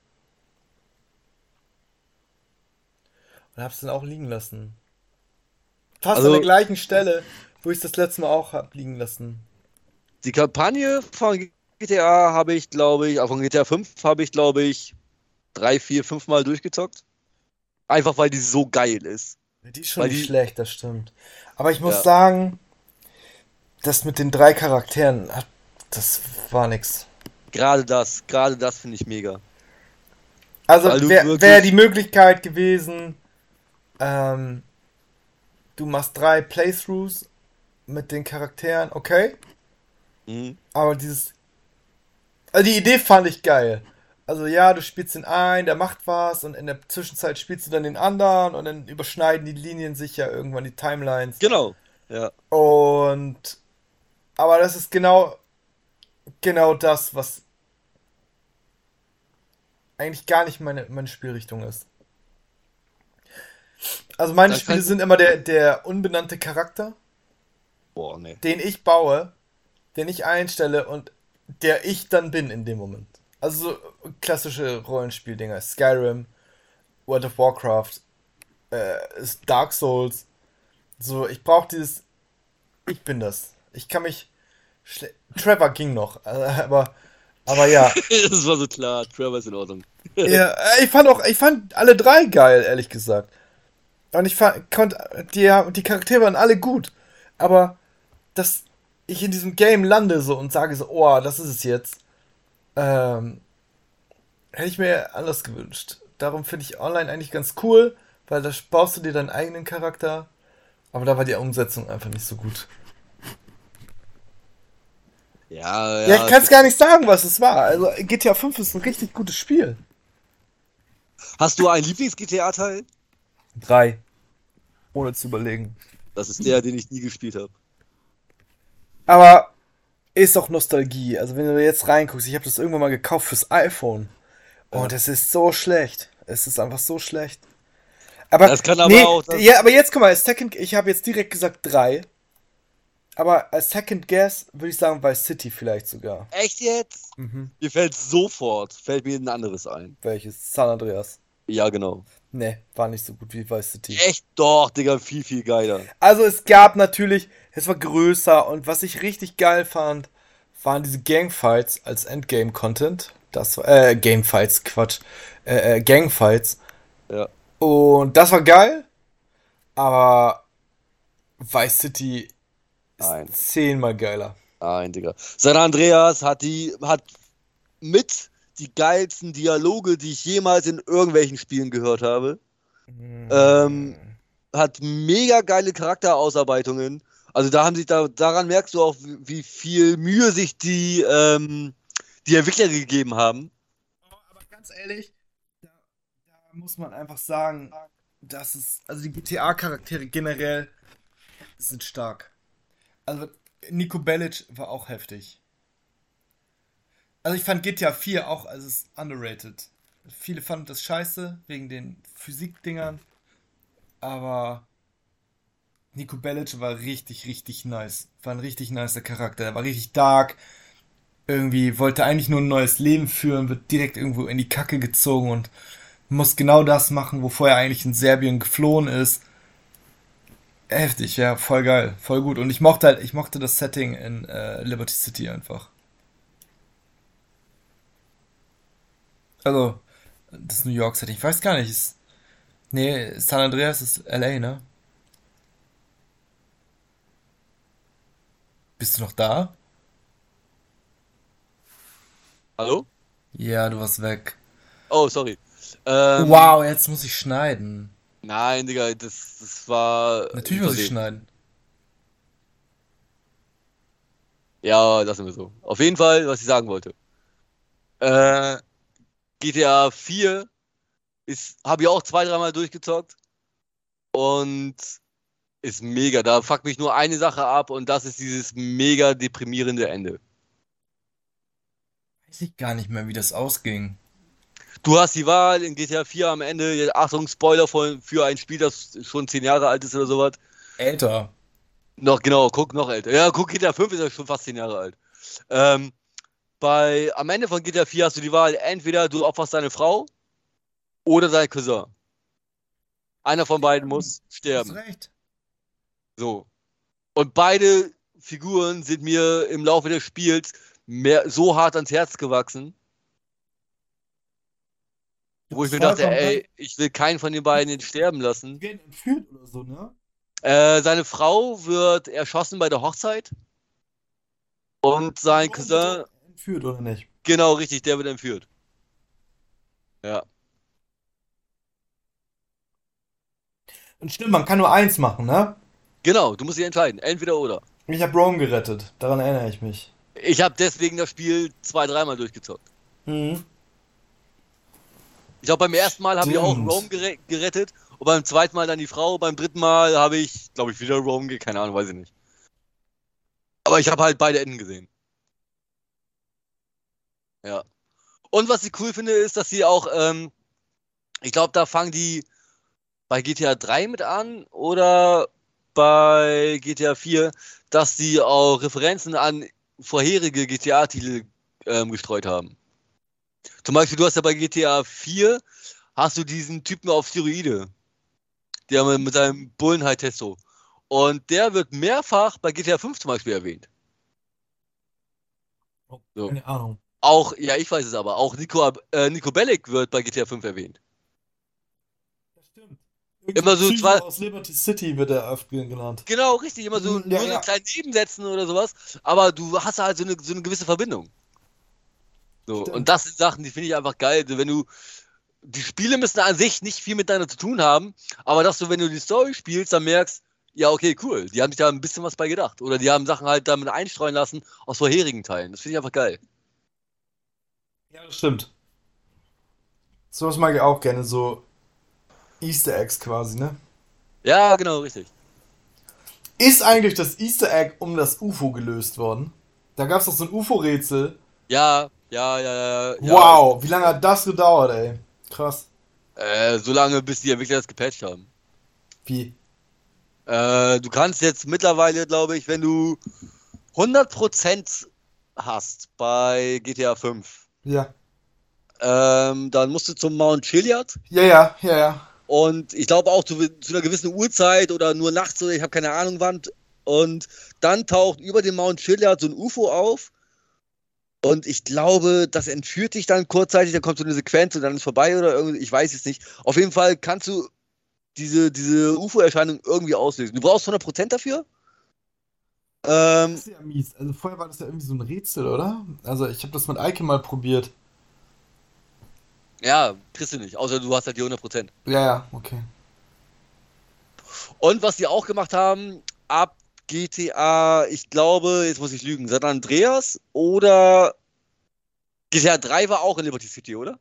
Und hab's dann auch liegen lassen. Fast also, an der gleichen Stelle, wo ich das letzte Mal auch hab liegen lassen. Die Kampagne von GTA habe ich, glaube ich, auch von GTA 5 habe ich, glaube ich, drei, vier, fünf Mal durchgezockt. Einfach weil die so geil ist. Die ist schon weil nicht die... schlecht, das stimmt. Aber ich muss ja. sagen, das mit den drei Charakteren, das war nix. Gerade das, gerade das finde ich mega. Also wäre wär die Möglichkeit gewesen, ähm, du machst drei Playthroughs mit den Charakteren, okay. Mhm. Aber dieses. Also die Idee fand ich geil. Also ja, du spielst den einen, der macht was und in der Zwischenzeit spielst du dann den anderen und dann überschneiden die Linien sich ja irgendwann die Timelines. Genau, ja. Und aber das ist genau, genau das, was eigentlich gar nicht meine, meine Spielrichtung ist. Also meine Das Spiele sind immer der, der unbenannte Charakter, Boah, nee. den ich baue, den ich einstelle und der ich dann bin in dem Moment. Also so klassische Rollenspieldinger. Skyrim, World of Warcraft, äh, Dark Souls. So, ich brauche dieses. Ich bin das. Ich kann mich. Trevor ging noch, äh, aber. Aber ja. *laughs* das war so klar. Trevor ist in Ordnung. ja, äh, ich fand auch, ich fand alle drei geil, ehrlich gesagt. Und ich fand, konnte, die, die Charaktere waren alle gut. Aber, dass ich in diesem Game lande so und sage so, oh, das ist es jetzt, ähm, hätte ich mir anders gewünscht. Darum finde ich online eigentlich ganz cool, weil da baust du dir deinen eigenen Charakter. Aber da war die Umsetzung einfach nicht so gut. Ja, ja. Ja, ich kann es gar nicht sagen, was es war. Also GTA 5 ist ein richtig gutes Spiel. Hast du einen Lieblings-GTA-Teil? Drei. Ohne zu überlegen. Das ist der, den ich nie gespielt habe. Aber ist auch Nostalgie. Also wenn du jetzt reinguckst, ich habe das irgendwann mal gekauft fürs iPhone. Und es ist so schlecht. Es ist einfach so schlecht. Aber, Das kann aber auch das- Ja, aber jetzt guck mal, Second, ich habe jetzt direkt gesagt drei. Aber als Second Guess würde ich sagen Vice City vielleicht sogar. Echt jetzt? Mhm. Mir fällt sofort, fällt mir ein anderes ein. Welches? San Andreas. Ja, genau. Ne, war nicht so gut wie Vice City. Echt doch, Digga, viel, viel geiler. Also es gab natürlich, es war größer und was ich richtig geil fand, waren diese Gangfights als Endgame-Content. Das war, äh, Gamefights, Quatsch. Äh, äh, Gangfights. Ja. Und das war geil, aber Vice City Nein. zehnmal geiler. Nein, Digga. San Andreas hat die, hat mit die geilsten Dialoge, die ich jemals in irgendwelchen Spielen gehört habe. Ähm, hat mega geile Charakterausarbeitungen. Also da haben sich da, daran merkst du auch, wie, wie viel Mühe sich die, ähm, die Entwickler gegeben haben. Aber ganz ehrlich, da, da muss man einfach sagen, dass es, also die GTA-Charaktere generell sind stark. Also Nico Bellic war auch heftig. Also ich fand GTA 4 auch, also es ist underrated. Viele fanden das scheiße wegen den Physikdingern, aber Nico Bellic war richtig, richtig nice. War ein richtig nicer Charakter. Er war richtig dark. Irgendwie wollte eigentlich nur ein neues Leben führen, wird direkt irgendwo in die Kacke gezogen und muss genau das machen, wovor er eigentlich in Serbien geflohen ist. Heftig, ja, voll geil, voll gut. Und ich mochte halt, ich mochte das Setting in äh, Liberty City einfach. Also, das New York Setting, ich weiß gar nicht. Ist, nee, San Andreas ist LA, ne? Bist du noch da? Hallo? Ja, du warst weg. Oh, sorry. Ähm, wow, jetzt muss ich schneiden. Nein, Digga, das, das war. Natürlich muss ich schneiden. Ja, lassen wir so. Auf jeden Fall, was ich sagen wollte. Äh, GTA 4 ist, habe ich auch zwei, dreimal durchgezockt. Und ist mega. Da fuckt mich nur eine Sache ab und das ist dieses mega deprimierende Ende. Weiß ich gar nicht mehr, wie das ausging. Du hast die Wahl in GTA 4 am Ende, Achtung, Spoiler für, für ein Spiel, das schon zehn Jahre alt ist oder sowas. Älter. Noch, genau, guck, noch älter. Ja, guck, GTA 5 ist ja schon fast 10 Jahre alt. Ähm, bei, am Ende von GTA 4 hast du die Wahl, entweder du opferst deine Frau oder dein Cousin. Einer von beiden muss Hast sterben. recht. So. Und beide Figuren sind mir im Laufe des Spiels mehr, so hart ans Herz gewachsen, wo ich mir dachte, ey, ich will keinen von den beiden sterben lassen. werden entführt oder so, ne? Äh, seine Frau wird erschossen bei der Hochzeit. Und sein Cousin, Entführt oder nicht? genau richtig, der wird entführt. Ja. Und stimmt, man kann nur eins machen, ne? Genau, du musst dich entscheiden. Entweder oder. Ich habe Rome gerettet. Daran erinnere ich mich. Ich habe deswegen das Spiel zwei, dreimal durchgezockt. Mhm. Ich glaube, beim ersten Mal habe ich auch. Rome gere gerettet und beim zweiten Mal dann die Frau. Beim dritten Mal habe ich, glaube ich, wieder Rome ge keine Ahnung, weiß ich nicht. Aber ich habe halt beide Enden gesehen. Ja. Und was ich cool finde, ist, dass sie auch, ähm, ich glaube, da fangen die bei GTA 3 mit an oder bei GTA 4, dass die auch Referenzen an vorherige GTA-Titel ähm, gestreut haben. Zum Beispiel, du hast ja bei GTA 4 hast du diesen Typen auf Steroide. Der mit, seinem Bullenhai-Testo. Und der wird mehrfach bei GTA 5 zum Beispiel erwähnt. Oh, so. Keine Ahnung. Auch, ja, ich weiß es aber, auch Nico, äh, Nico Bellic wird bei GTA 5 erwähnt. Das stimmt. Irgendwie immer so zwei. Aus Liberty City wird er oft genannt. Genau, richtig, immer so, hm, ja, nur ja. so kleinen Nebensätzen oder sowas, aber du hast halt so eine, so eine gewisse Verbindung. So, und das sind Sachen, die finde ich einfach geil. Wenn du, die Spiele müssen an sich nicht viel miteinander zu tun haben, aber dass du, wenn du die Story spielst, dann merkst, ja, okay, cool. Die haben sich da ein bisschen was bei gedacht. Oder die haben Sachen halt damit einstreuen lassen aus vorherigen Teilen. Das finde ich einfach geil. Ja, das stimmt. Sowas mag ich auch gerne, so Easter Eggs quasi, ne? Ja, genau, richtig. Ist eigentlich das Easter Egg um das UFO gelöst worden? Da gab es doch so ein UFO-Rätsel. Ja, ja, ja, ja. Wow, wie lange hat das gedauert, ey? Krass. Äh, so lange, bis die Entwickler das gepatcht haben. Wie? Äh, du kannst jetzt mittlerweile, glaube ich, wenn du 100% hast bei GTA 5. Ja. Ähm, dann musst du zum Mount Chiliad. Ja, ja, ja, ja. Und ich glaube auch zu, zu, einer gewissen Uhrzeit oder nur nachts oder ich habe keine Ahnung wann. Und dann taucht über dem Mount Chiliad so ein UFO auf. Und ich glaube, das entführt dich dann kurzzeitig, dann kommt so eine Sequenz und dann ist vorbei oder irgendwie, ich weiß es nicht. Auf jeden Fall kannst du diese, diese UFO-Erscheinung irgendwie auslösen. Du brauchst 100% dafür. Ähm, das ist ja mies. Also vorher war das ja irgendwie so ein Rätsel, oder? Also ich habe das mit Eike mal probiert. Ja, kriegst du nicht, außer du hast halt die 100%. Ja, ja, okay. Und was die auch gemacht haben, ab GTA, ich glaube, jetzt muss ich lügen, San Andreas oder GTA 3 war auch in Liberty City, oder?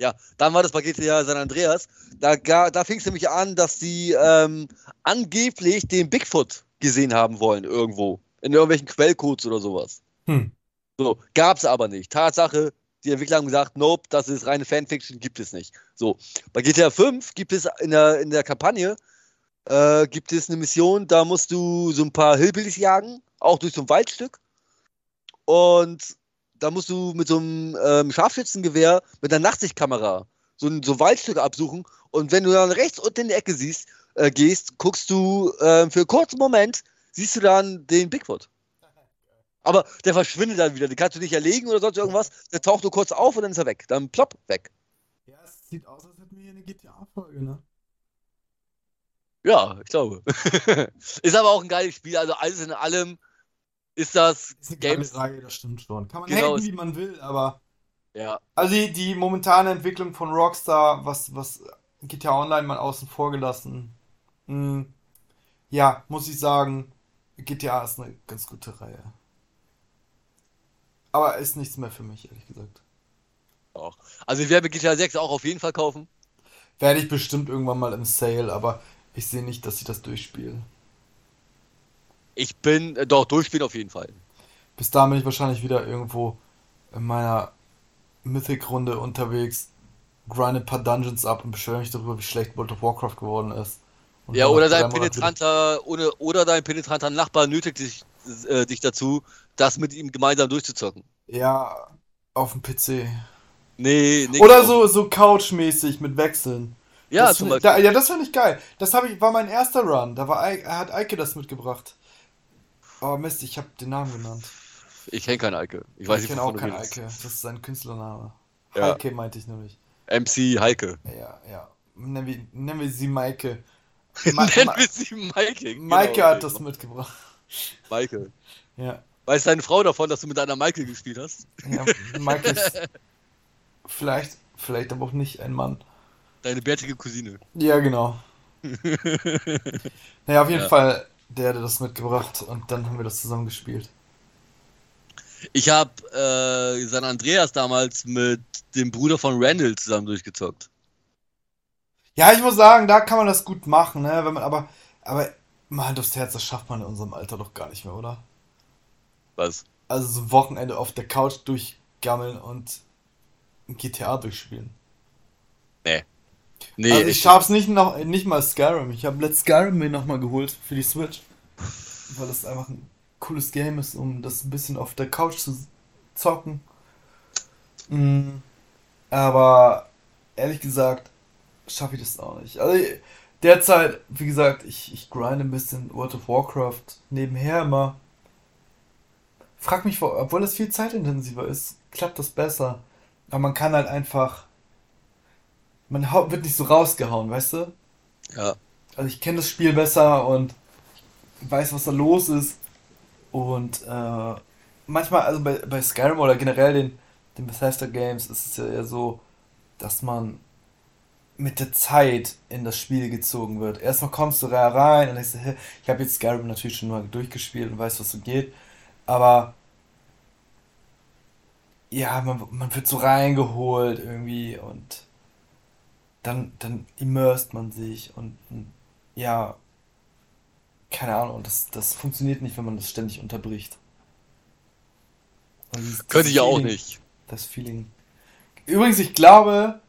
Ja, dann war das bei GTA San Andreas. Da, da fing es nämlich an, dass sie ähm, angeblich den Bigfoot gesehen haben wollen irgendwo. In irgendwelchen Quellcodes oder sowas. Hm. So, gab's aber nicht. Tatsache, die Entwickler haben gesagt, nope, das ist reine Fanfiction, gibt es nicht. So, bei GTA 5 gibt es in der, in der Kampagne äh, gibt es eine Mission, da musst du so ein paar Hillbillies jagen, auch durch so ein Waldstück. Und da musst du mit so einem ähm, Scharfschützengewehr mit einer Nachtsichtkamera so ein so Waldstück absuchen und wenn du dann rechts unten in die Ecke siehst, äh, gehst, guckst du äh, für einen kurzen Moment, siehst du dann den Bigfoot. Aber der verschwindet dann wieder. Den kannst du nicht erlegen oder sonst irgendwas. Der taucht nur kurz auf und dann ist er weg. Dann plopp, weg. Ja, es sieht aus, als hätten wir hier eine GTA-Folge, ne? Ja, ich glaube. *laughs* ist aber auch ein geiles Spiel. Also alles in allem ist das ist eine Games. Reihe, das stimmt schon. Kann man genau. haten, wie man will, aber. Ja. Also die, die momentane Entwicklung von Rockstar, was, was GTA Online mal außen vor gelassen. Hm, ja, muss ich sagen, GTA ist eine ganz gute Reihe. Aber ist nichts mehr für mich, ehrlich gesagt. Auch. Also ich werde GTA 6 auch auf jeden Fall kaufen. Werde ich bestimmt irgendwann mal im Sale, aber ich sehe nicht, dass ich das durchspiele. Ich bin, äh, doch, durchspielen auf jeden Fall. Bis dahin bin ich wahrscheinlich wieder irgendwo in meiner Mythic-Runde unterwegs, grinde ein paar Dungeons ab und beschwere mich darüber, wie schlecht World of Warcraft geworden ist. Und ja, oder dein penetranter, oder, oder dein penetranter Nachbar nötigt dich, äh, dich dazu, das mit ihm gemeinsam durchzuzocken. Ja, auf dem PC. Nee, nee. Oder so, so Couch-mäßig mit Wechseln. Ja, das zum Beispiel. Da, ja, das fand ich geil. Das ich, war mein erster Run. Da war, hat Eike das mitgebracht. Oh Mist, ich habe den Namen genannt. Ich kenne keinen Eike. Ich, weiß ich kenne auch keinen Eike. Das ist sein Künstlername. Ja. Heike meinte ich nämlich. MC Heike. Ja, ja. Nennen wir, nennen wir sie Maike. *laughs* Ma nennen wir sie Maike. Genau, Maike hat das mitgebracht. Maike. *laughs* Ja. Weiß deine Frau davon, dass du mit einer Maike gespielt hast? Ja, Maike ist *laughs* vielleicht, vielleicht aber auch nicht ein Mann. Deine bärtige Cousine. Ja, genau. *laughs* naja, auf jeden ja. Fall der hatte das mitgebracht und dann haben wir das zusammen gespielt. Ich habe äh, San Andreas damals mit dem Bruder von Randall zusammen durchgezockt. Ja, ich muss sagen, da kann man das gut machen, ne? Wenn man, aber, aber mal Hand aufs Herz, das schafft man in unserem Alter doch gar nicht mehr, oder? Was? Also so ein Wochenende auf der Couch durchgammeln und GTA durchspielen. Nee. Nee, also ich schaff's nicht noch nicht mal Skyrim. Ich habe Let's Skyrim mir nochmal geholt für die Switch. Weil das einfach ein cooles Game ist, um das ein bisschen auf der Couch zu zocken. Mhm. Aber ehrlich gesagt, schaffe ich das auch nicht. Also derzeit, wie gesagt, ich, ich grinde ein bisschen World of Warcraft nebenher immer. Frag mich, obwohl es viel zeitintensiver ist, klappt das besser. Aber man kann halt einfach. Man wird nicht so rausgehauen, weißt du? Ja. Also ich kenne das Spiel besser und weiß, was da los ist. Und äh, manchmal, also bei, bei Skyrim oder generell den, den Bethesda Games, ist es ja eher so, dass man mit der Zeit in das Spiel gezogen wird. Erstmal kommst du rein und denkst, ich habe jetzt Skyrim natürlich schon mal durchgespielt und weiß, was so geht. Aber ja, man, man wird so reingeholt irgendwie und dann, dann immerst man sich und, ja, keine Ahnung, und das, das funktioniert nicht, wenn man das ständig unterbricht. Dieses, Könnte ich ja auch nicht. Das Feeling. Übrigens, ich glaube,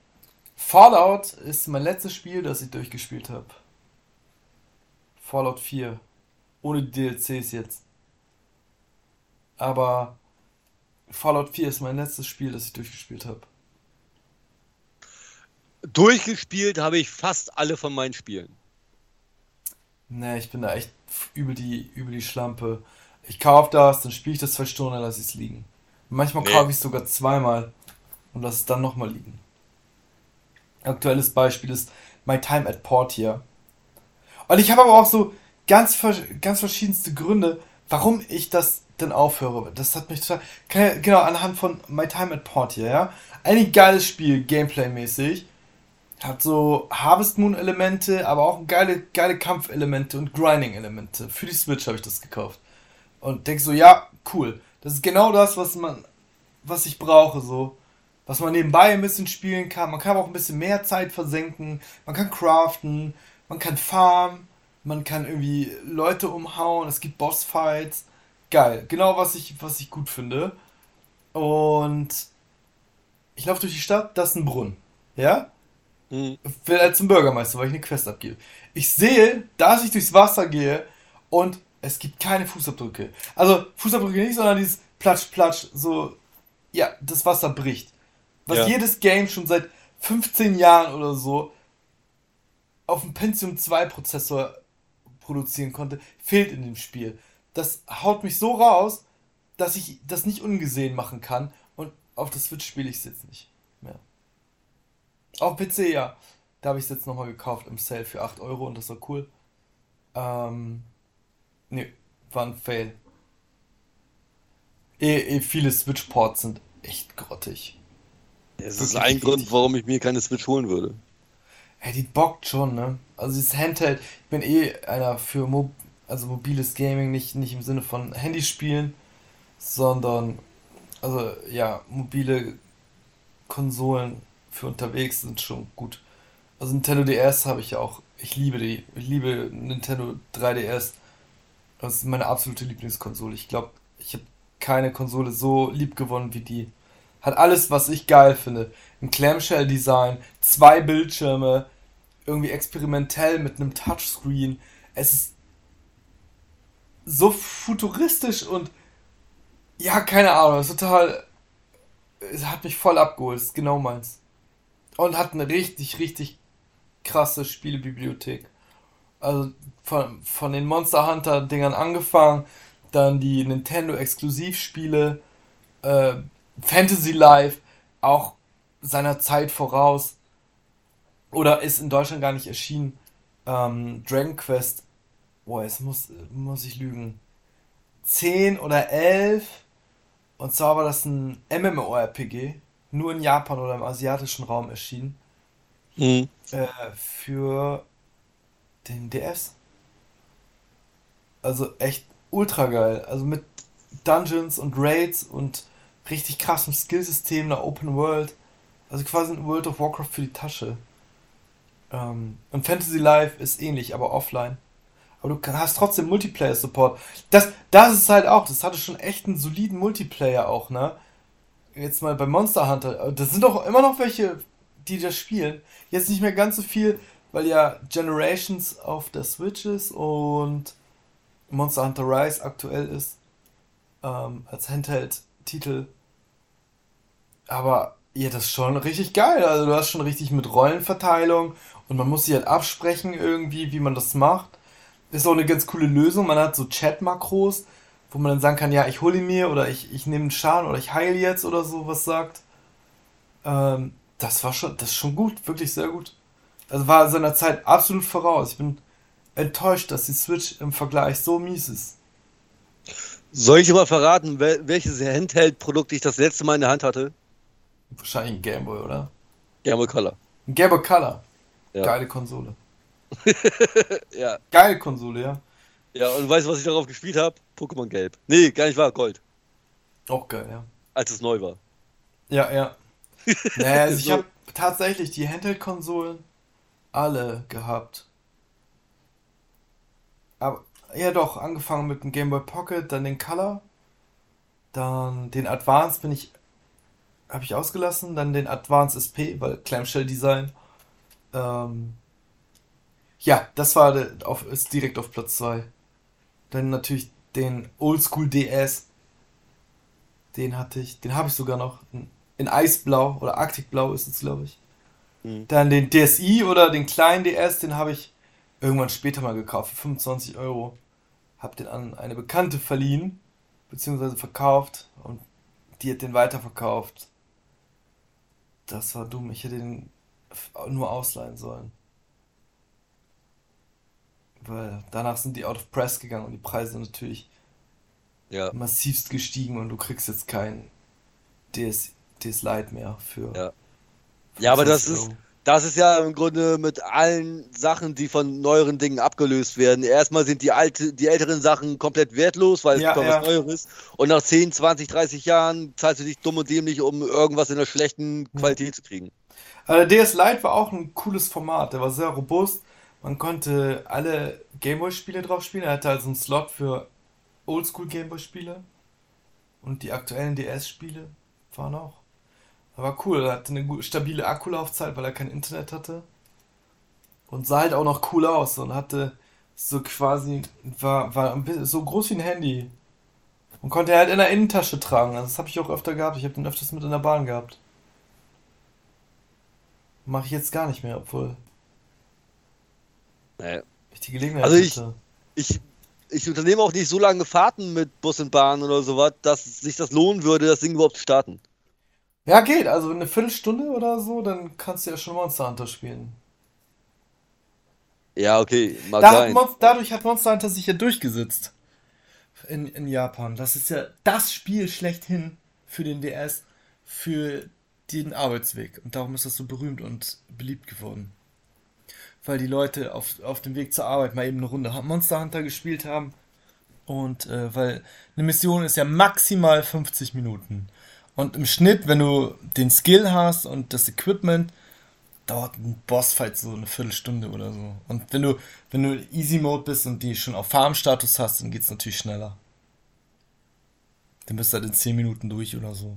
Fallout ist mein letztes Spiel, das ich durchgespielt habe. Fallout 4. Ohne DLCs jetzt. Aber Fallout 4 ist mein letztes Spiel, das ich durchgespielt habe. Durchgespielt habe ich fast alle von meinen Spielen. Ne, ich bin da echt übel die, übel die Schlampe. Ich kaufe das, dann spiele ich das zwei Stunden, dann lasse ich es liegen. Manchmal nee. kaufe ich es sogar zweimal und lasse es dann nochmal liegen. Aktuelles Beispiel ist My Time at Portia. Und ich habe aber auch so ganz, ganz verschiedenste Gründe, warum ich das denn aufhöre. Das hat mich total. Genau, anhand von My Time at Portia, ja. Ein geiles Spiel, Gameplay-mäßig. Hat so Harvest Moon-Elemente, aber auch geile, geile Kampfelemente und Grinding-Elemente. Für die Switch habe ich das gekauft. Und denke so, ja, cool. Das ist genau das, was man, was ich brauche, so. Was man nebenbei ein bisschen spielen kann. Man kann auch ein bisschen mehr Zeit versenken. Man kann craften. Man kann farmen. Man kann irgendwie Leute umhauen. Es gibt Bossfights. Geil. Genau, was ich, was ich gut finde. Und ich laufe durch die Stadt, das ist ein Brunnen. Ja? Mhm. Halt zum Bürgermeister, weil ich eine Quest abgebe. Ich sehe, dass ich durchs Wasser gehe und es gibt keine Fußabdrücke. Also Fußabdrücke nicht, sondern dieses Platsch, Platsch, so, ja, das Wasser bricht. Was ja. jedes Game schon seit 15 Jahren oder so auf dem Pentium 2 Prozessor produzieren konnte, fehlt in dem Spiel. Das haut mich so raus, dass ich das nicht ungesehen machen kann und auf der Switch spiele ich es jetzt nicht mehr. Auf PC ja. Da habe ich es jetzt nochmal gekauft im Sale für 8 Euro und das war cool. Ähm, nee, war ein Fail. Eh, eh viele Switch-Ports sind echt grottig. Das ist ein Grund, warum ich mir keine Switch holen würde. Hey, die bockt schon, ne? Also dieses Handheld, ich bin eh einer für Mo also mobiles Gaming, nicht, nicht im Sinne von Handyspielen, sondern also ja, mobile Konsolen für unterwegs sind schon gut. Also Nintendo DS habe ich ja auch. Ich liebe die. Ich liebe Nintendo 3DS. Das ist meine absolute Lieblingskonsole. Ich glaube, ich habe keine Konsole so lieb gewonnen wie die. Hat alles, was ich geil finde. Ein Clamshell-Design, zwei Bildschirme, irgendwie experimentell mit einem Touchscreen. Es ist so futuristisch und ja, keine Ahnung, total. Es hat mich voll abgeholt, ist genau meins. Und hat eine richtig, richtig krasse Spielebibliothek. Also von, von den Monster Hunter Dingern angefangen, dann die Nintendo Exklusivspiele, äh, Fantasy Life, auch seiner Zeit voraus. Oder ist in Deutschland gar nicht erschienen. Ähm, Dragon Quest, boah, jetzt muss, muss ich lügen. 10 oder 11. Und zwar war das ein MMORPG, nur in Japan oder im asiatischen Raum erschienen. Mhm. Äh, für den DS. Also echt ultra geil. Also mit Dungeons und Raids und richtig krassem Skillsystem, einer Open World. Also quasi ein World of Warcraft für die Tasche. Ähm, und Fantasy Life ist ähnlich, aber offline. Aber du hast trotzdem Multiplayer-Support. Das, das ist halt auch, das hatte schon echt einen soliden Multiplayer auch, ne? Jetzt mal bei Monster Hunter, das sind doch immer noch welche, die das spielen. Jetzt nicht mehr ganz so viel, weil ja Generations auf der Switch ist und Monster Hunter Rise aktuell ist ähm, als Handheld-Titel. Aber ja, das ist schon richtig geil. Also du hast schon richtig mit Rollenverteilung und man muss sich halt absprechen irgendwie, wie man das macht. ist auch eine ganz coole Lösung. Man hat so Chat-Makros, wo man dann sagen kann, ja, ich hole ihn mir oder ich, ich nehme einen Schaden oder ich heile jetzt oder so, was sagt. Ähm, das war schon, das ist schon gut, wirklich sehr gut. Also war seiner Zeit absolut voraus. Ich bin enttäuscht, dass die Switch im Vergleich so mies ist. Soll ich mal verraten, welches Handheld-Produkt ich das letzte Mal in der Hand hatte? Wahrscheinlich ein Gameboy, oder? Gameboy Color. Ein Gameboy Color. Ja. Geile Konsole. *laughs* ja. Geile Konsole, ja. Ja, und weißt du, was ich darauf gespielt habe? Pokémon Gelb. Nee, gar nicht wahr, Gold. Auch geil, ja. Als es neu war. Ja, ja. *laughs* naja, also so. ich habe tatsächlich die Handheld-Konsolen alle gehabt. Aber, ja doch, angefangen mit dem Game Boy Pocket, dann den Color, dann den Advance bin ich, habe ich ausgelassen, dann den Advance SP, weil Clamshell Design. Ähm, ja, das war auf, ist direkt auf Platz 2. Dann natürlich den Oldschool DS. Den hatte ich, den habe ich sogar noch. In, Eisblau oder Arktikblau ist es, glaube ich. Mhm. Dann den DSi oder den kleinen DS, den habe ich irgendwann später mal gekauft für 25 Euro. Hab den an eine Bekannte verliehen, beziehungsweise verkauft und die hat den weiterverkauft. Das war dumm, ich hätte den nur ausleihen sollen. Weil danach sind die out of press gegangen und die Preise natürlich ja. massivst gestiegen und du kriegst jetzt kein DS, DS Lite mehr für. Ja, ja aber das Euro. ist das ist ja im Grunde mit allen Sachen, die von neueren Dingen abgelöst werden. Erstmal sind die alte, die älteren Sachen komplett wertlos, weil ja, es ja. was Neueres. Und nach 10, 20, 30 Jahren zahlst du dich dumm und dämlich, um irgendwas in der schlechten Qualität zu kriegen. Also der DS Lite war auch ein cooles Format. Der war sehr robust. Man konnte alle Gameboy-Spiele drauf spielen. Er hatte also einen Slot für Oldschool Gameboy-Spiele. Und die aktuellen DS-Spiele waren auch war cool, er hatte eine stabile Akkulaufzeit, weil er kein Internet hatte. Und sah halt auch noch cool aus und hatte so quasi, war, war so groß wie ein Handy. Und konnte er halt in der Innentasche tragen. Also das habe ich auch öfter gehabt. Ich habe den öfters mit in der Bahn gehabt. Mache ich jetzt gar nicht mehr, obwohl. Naja. Ich die Gelegenheit also ich, hatte. ich, ich unternehme auch nicht so lange Fahrten mit Bus und Bahn oder sowas, dass sich das lohnen würde, das Ding überhaupt zu starten. Ja, geht. Also eine Viertelstunde oder so, dann kannst du ja schon Monster Hunter spielen. Ja, okay, mag da sein. Hat dadurch hat Monster Hunter sich ja durchgesetzt. In, in Japan. Das ist ja das Spiel schlechthin für den DS, für den Arbeitsweg. Und darum ist das so berühmt und beliebt geworden. Weil die Leute auf, auf dem Weg zur Arbeit mal eben eine Runde Monster Hunter gespielt haben. Und äh, weil eine Mission ist ja maximal 50 Minuten. Und im Schnitt, wenn du den Skill hast und das Equipment, dauert ein Bossfight so eine Viertelstunde oder so. Und wenn du, wenn du Easy Mode bist und die schon auf Farm-Status hast, dann geht es natürlich schneller. Dann bist du halt in 10 Minuten durch oder so.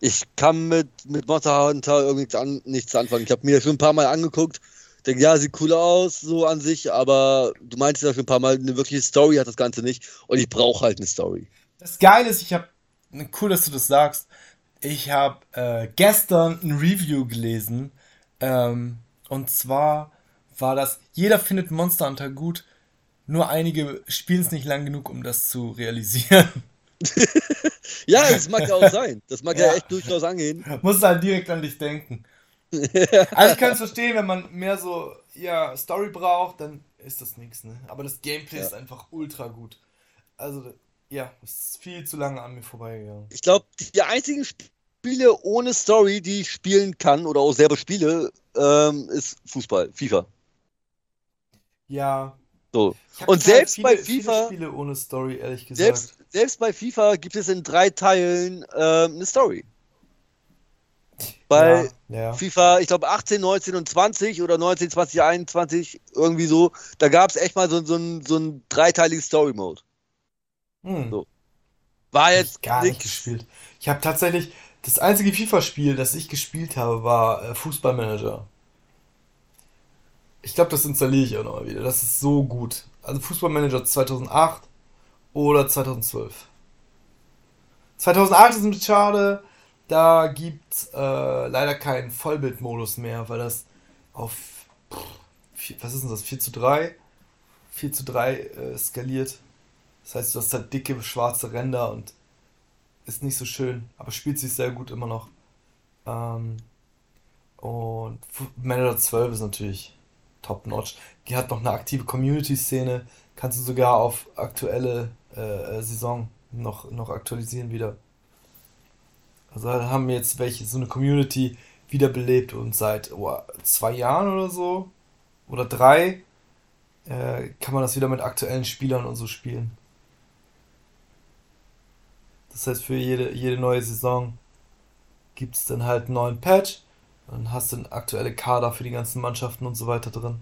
Ich kann mit, mit Monster Hunter irgendwie an, nichts anfangen. Ich habe mir das schon ein paar Mal angeguckt. Denke, ja, sieht cool aus, so an sich, aber du meintest ja schon ein paar Mal, eine wirkliche Story hat das Ganze nicht. Und ich brauche halt eine Story. Das Geile ist, ich habe, cool, dass du das sagst, ich habe äh, gestern ein Review gelesen ähm, und zwar war das, jeder findet Monster Hunter gut, nur einige spielen es nicht lang genug, um das zu realisieren. *laughs* ja, das mag ja auch sein. Das mag ja, ja echt durchaus angehen. Muss halt direkt an dich denken. *laughs* also ich kann es verstehen, wenn man mehr so ja, Story braucht, dann ist das nichts, ne? Aber das Gameplay ja. ist einfach ultra gut. Also ja, es ist viel zu lange an mir vorbeigegangen. Ich glaube, die einzigen Spiele ohne Story, die ich spielen kann oder auch selber spiele, ähm, ist Fußball, FIFA. Ja. So. Und selbst viele, bei FIFA. Viele Spiele ohne Story, ehrlich gesagt. Selbst, selbst bei FIFA gibt es in drei Teilen ähm, eine Story. Bei ja, ja. FIFA, ich glaube 18, 19 und 20 oder 19, 20, 21, irgendwie so, da gab es echt mal so, so, ein, so ein dreiteiliges Story-Mode. Hm. So. War jetzt gar nicht nix. gespielt. Ich habe tatsächlich, das einzige FIFA-Spiel, das ich gespielt habe, war äh, Fußballmanager. Ich glaube, das installiere ich auch nochmal wieder. Das ist so gut. Also Fußballmanager 2008 oder 2012. 2008 ist ein bisschen schade. Da gibt äh, leider keinen Vollbildmodus mehr, weil das auf, pff, was ist denn das, 4 zu 3? 4 zu 3 äh, skaliert. Das heißt, du hast halt dicke schwarze Ränder und ist nicht so schön, aber spielt sich sehr gut immer noch. Ähm, und Manager 12 ist natürlich top-notch. Die hat noch eine aktive Community-Szene. Kannst du sogar auf aktuelle äh, äh, Saison noch, noch aktualisieren wieder. Also haben jetzt welche so eine Community wiederbelebt und seit oh, zwei Jahren oder so oder drei äh, kann man das wieder mit aktuellen Spielern und so spielen. Das heißt, für jede, jede neue Saison gibt es dann halt einen neuen Patch. Dann hast du aktuelle Kader für die ganzen Mannschaften und so weiter drin.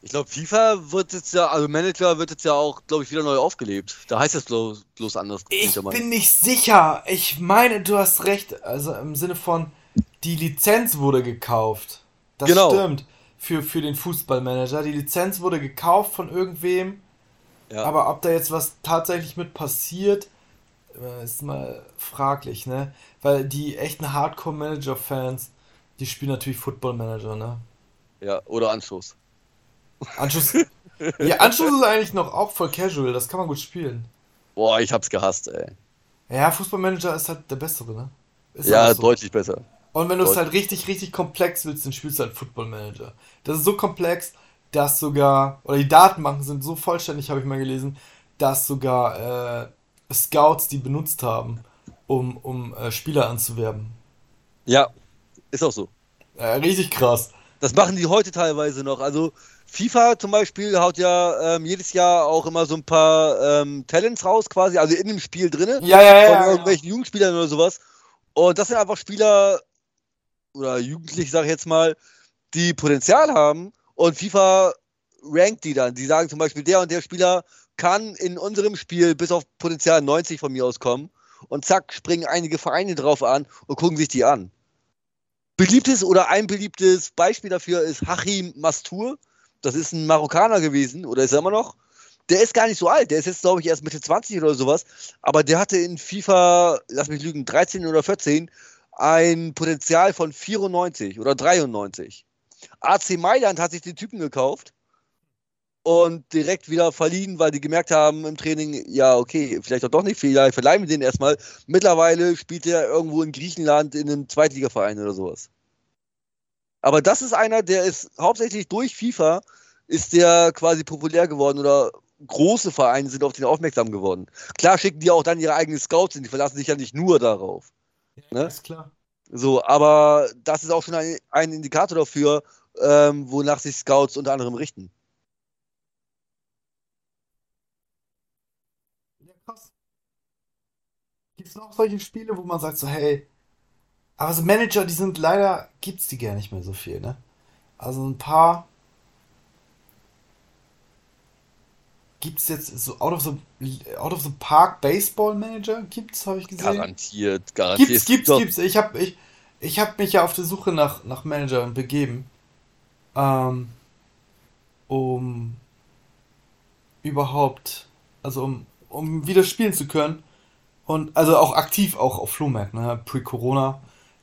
Ich glaube, FIFA wird jetzt ja, also Manager wird jetzt ja auch, glaube ich, wieder neu aufgelebt. Da heißt es bloß, bloß anders. Ich bin nicht sicher. Ich meine, du hast recht. Also im Sinne von, die Lizenz wurde gekauft. Das Genau. stimmt. Für, für den Fußballmanager. Die Lizenz wurde gekauft von irgendwem. Ja. Aber ob da jetzt was tatsächlich mit passiert, äh, ist mal fraglich, ne? Weil die echten Hardcore-Manager-Fans, die spielen natürlich Football-Manager, ne? ja, oder Anschluss. Anschluss. *laughs* ja, Anschluss ist eigentlich noch auch voll casual, das kann man gut spielen. Boah, ich hab's gehasst, ey. Ja, Fußballmanager ist halt der bessere, ne? Ist Ja, so. deutlich besser. Und wenn du es halt richtig, richtig komplex willst, dann spielst du halt Football Manager. Das ist so komplex, dass sogar, oder die Datenbanken sind so vollständig, habe ich mal gelesen, dass sogar äh, Scouts die benutzt haben, um, um äh, Spieler anzuwerben. Ja, ist auch so. Äh, richtig krass. Das machen die heute teilweise noch. Also FIFA zum Beispiel haut ja ähm, jedes Jahr auch immer so ein paar ähm, Talents raus, quasi, also in dem Spiel drinne, Ja, ja, von ja. ja. irgendwelchen Jugendspielern oder sowas. Und das sind einfach Spieler oder Jugendliche, sag ich jetzt mal, die Potenzial haben und FIFA rankt die dann. Die sagen zum Beispiel, der und der Spieler kann in unserem Spiel bis auf Potenzial 90 von mir aus kommen. Und zack, springen einige Vereine drauf an und gucken sich die an. Beliebtes oder ein beliebtes Beispiel dafür ist Hachim Mastur. Das ist ein Marokkaner gewesen, oder ist er immer noch? Der ist gar nicht so alt, der ist jetzt, glaube ich, erst Mitte 20 oder sowas. Aber der hatte in FIFA, lass mich lügen, 13 oder 14 ein Potenzial von 94 oder 93. AC Mailand hat sich den Typen gekauft und direkt wieder verliehen, weil die gemerkt haben im Training, ja, okay, vielleicht doch, nicht, vielleicht verleihen wir den erstmal. Mittlerweile spielt er irgendwo in Griechenland in einem Zweitligaverein oder sowas. Aber das ist einer, der ist hauptsächlich durch FIFA ist der quasi populär geworden oder große Vereine sind auf den aufmerksam geworden. Klar schicken die auch dann ihre eigenen Scouts hin, die verlassen sich ja nicht nur darauf. Ne? Ist klar. So, aber das ist auch schon ein, ein Indikator dafür, ähm, wonach sich Scouts unter anderem richten. Ja, krass. Gibt es noch solche Spiele, wo man sagt so, hey, aber so Manager, die sind leider, gibt's die gar nicht mehr so viel, ne? Also ein paar gibt's jetzt so Out of the Out of the Park Baseball Manager gibt's, habe ich gesehen. Garantiert, garantiert. Gibt's, gibt's, Doch, gibt's. Ich hab ich ich habe mich ja auf der Suche nach nach Managern begeben, ähm, um überhaupt, also um um wieder spielen zu können. Und also auch aktiv auch auf Flohmärkten, ne? Pre-Corona.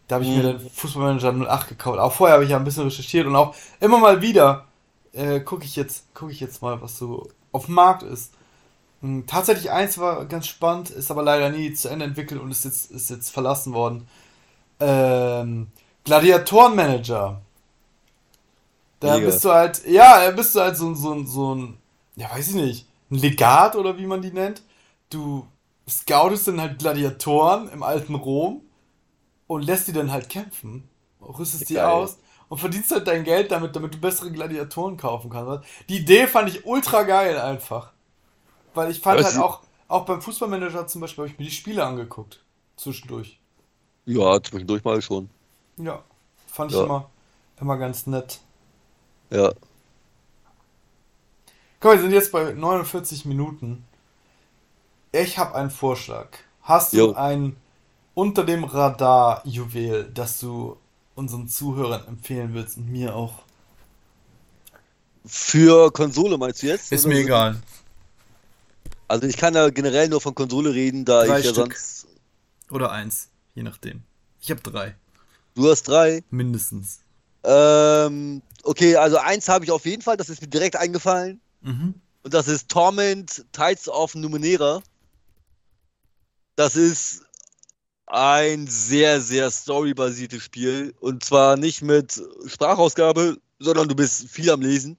Da habe ich mir Mhm. den Fußballmanager 08 gekauft. Auch vorher habe ich ja ein bisschen recherchiert und auch immer mal wieder äh, gucke ich jetzt gucke ich jetzt mal, was so auf dem Markt ist. Hm, Tatsächlich eins war ganz spannend, ist aber leider nie zu Ende entwickelt und ist jetzt ist jetzt verlassen worden. Ähm, Gladiatorenmanager. Da Mega. bist du halt, ja, da bist du halt so, ein- so, ein- so ein, ja, weiß ich nicht, ein Legat oder wie man die nennt. Du scoutest dann halt Gladiatoren im alten Rom und lässt die dann halt kämpfen, rüstest die aus und verdienst halt dein Geld damit, damit du bessere Gladiatoren kaufen kannst. Die Idee fand ich ultra geil einfach. Weil ich fand halt auch, auch beim Fußballmanager zum Beispiel, habe ich mir die Spiele angeguckt. Zwischendurch. Ja, zwischendurch mal schon. Ja. Fand ich Ja. immer, immer ganz nett. Ja. Komm, wir sind jetzt bei 49 Minuten. Ich habe einen Vorschlag. Hast du Jo. ein unter dem Radar Juwel, das du unseren Zuhörern empfehlen willst und mir auch? Für Konsole meinst du jetzt? Ist mir so? egal. Also ich kann da generell nur von Konsole reden, da Drei ich ja Stück. sonst. Oder eins, je nachdem. Ich habe drei, Du hast drei. mindestens. Ähm, okay, also eins habe ich auf jeden Fall, das ist mir direkt eingefallen. Mhm. Und das ist Torment Tides of Numenera. Das ist ein sehr, sehr storybasiertes Spiel. Und zwar nicht mit Sprachausgabe, sondern du bist viel am Lesen.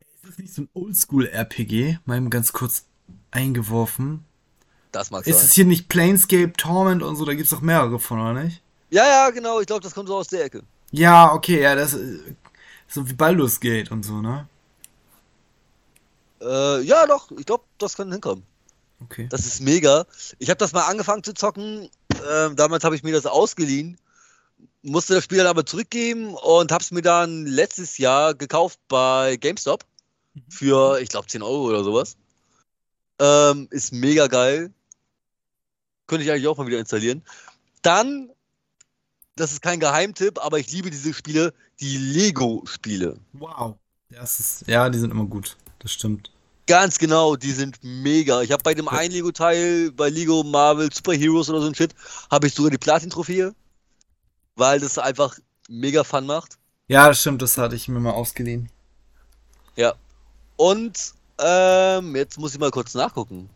Ist das nicht so ein Oldschool-RPG? Mal ganz kurz eingeworfen. Das mag Ist sein. es hier nicht Planescape, Torment und so? Da gibt es doch mehrere von, oder nicht? Ja, ja, genau. Ich glaube, das kommt so aus der Ecke. Ja, okay, ja, das äh, so wie Baldur's Gate und so, ne? Äh, ja, doch. Ich glaube, das kann hinkommen. Okay. Das ist mega. Ich habe das mal angefangen zu zocken. Ähm, damals habe ich mir das ausgeliehen. Musste das Spiel dann aber zurückgeben und habe es mir dann letztes Jahr gekauft bei GameStop. Für, ich glaube, 10 Euro oder sowas. Ähm, ist mega geil. Könnte ich eigentlich auch mal wieder installieren. Dann, das ist kein Geheimtipp, aber ich liebe diese Spiele, die Lego-Spiele. Wow. Das ist, ja, die sind immer gut. Das stimmt. Ganz genau, die sind mega. Ich habe bei dem einen Lego-Teil, bei Lego Marvel Super Heroes oder so ein Shit, habe ich sogar die Platin-Trophäe, weil das einfach mega Fun macht. Ja, das stimmt, das hatte ich mir mal ausgeliehen. Ja. Und ähm, jetzt muss ich mal kurz nachgucken.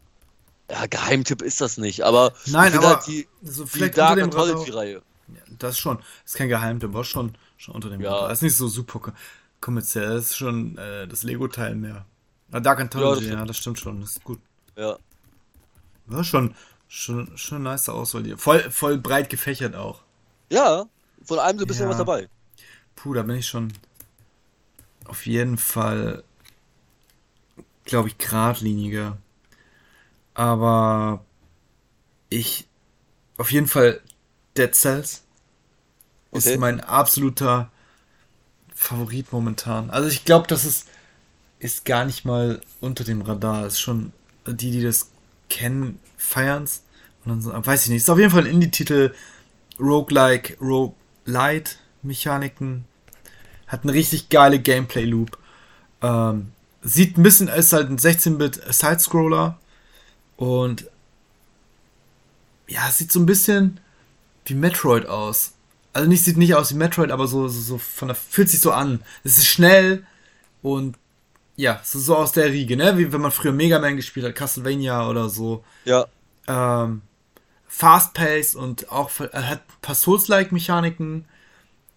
Ja, Geheimtipp ist das nicht, aber Nein, aber halt die, so die Dark. Anthology-Reihe. Ja, das schon. Ist kein Geheimtipp, aber schon, schon unter dem Ja. Radar. Ist nicht so super ko- kommerziell. Das ist schon äh, das Lego-Teil mehr. Na, Dark Anthology, Ja, ja, das stimmt schon. Das ist gut. Ja. Ja, schon, schon, schon nice Auswahl hier. Voll, voll breit gefächert auch. Ja, von allem so ein bisschen Ja. was dabei. Puh, da bin ich schon auf jeden Fall, glaube ich, geradliniger. Aber ich, auf jeden Fall, Dead Cells Okay. ist mein absoluter Favorit momentan. Also ich glaube, das ist, ist gar nicht mal unter dem Radar. Ist schon, die, die das kennen, feiern's. Und dann so, weiß ich nicht. Ist auf jeden Fall ein Indie-Titel. Roguelike, Roguelite Mechaniken. Hat eine richtig geile Gameplay-Loop. Ähm, sieht ein bisschen, ist halt ein 16-Bit Sidescroller. Und ja, sieht so ein bisschen wie Metroid aus. Also nicht sieht nicht aus wie Metroid, aber so, so, so von der fühlt sich so an. Es ist schnell und ja, so, so aus der Riege, ne? Wie wenn man früher Mega Man gespielt hat, Castlevania oder so. Ja. Ähm, fast paced und auch er hat ein paar Souls-like Mechaniken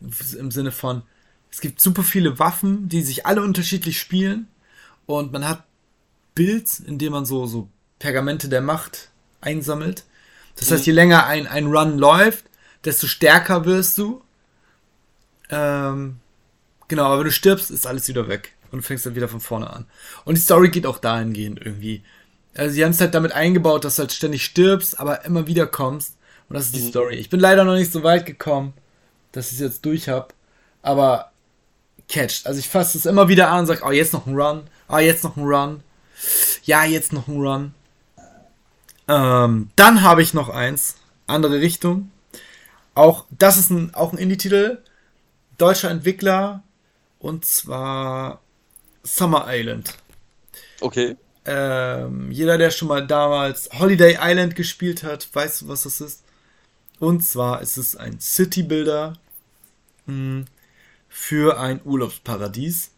im Sinne von es gibt super viele Waffen, die sich alle unterschiedlich spielen und man hat Builds, in dem man so so Pergamente der Macht einsammelt. Das heißt, je länger ein, ein Run läuft, desto stärker wirst du. Ähm, genau, aber wenn du stirbst, ist alles wieder weg. Und fängst dann wieder von vorne an. Und die Story geht auch dahingehend irgendwie. Also sie haben es halt damit eingebaut, dass du halt ständig stirbst, aber immer wieder kommst. Und das ist die Mhm. Story. Ich bin leider noch nicht so weit gekommen, dass ich es jetzt durch habe. Aber catcht. Also ich fasse es immer wieder an und sage, oh, jetzt noch ein Run. Ah, jetzt noch ein Run. Ja, jetzt noch ein Run. Ähm, dann habe ich noch eins. Andere Richtung. Auch, das ist ein, auch ein Indie-Titel. Deutscher Entwickler. Und zwar Summer Island. Okay. Ähm, jeder, der schon mal damals Holiday Island gespielt hat, weiß, was das ist. Und zwar ist es ein City Builder mh, für ein Urlaubsparadies.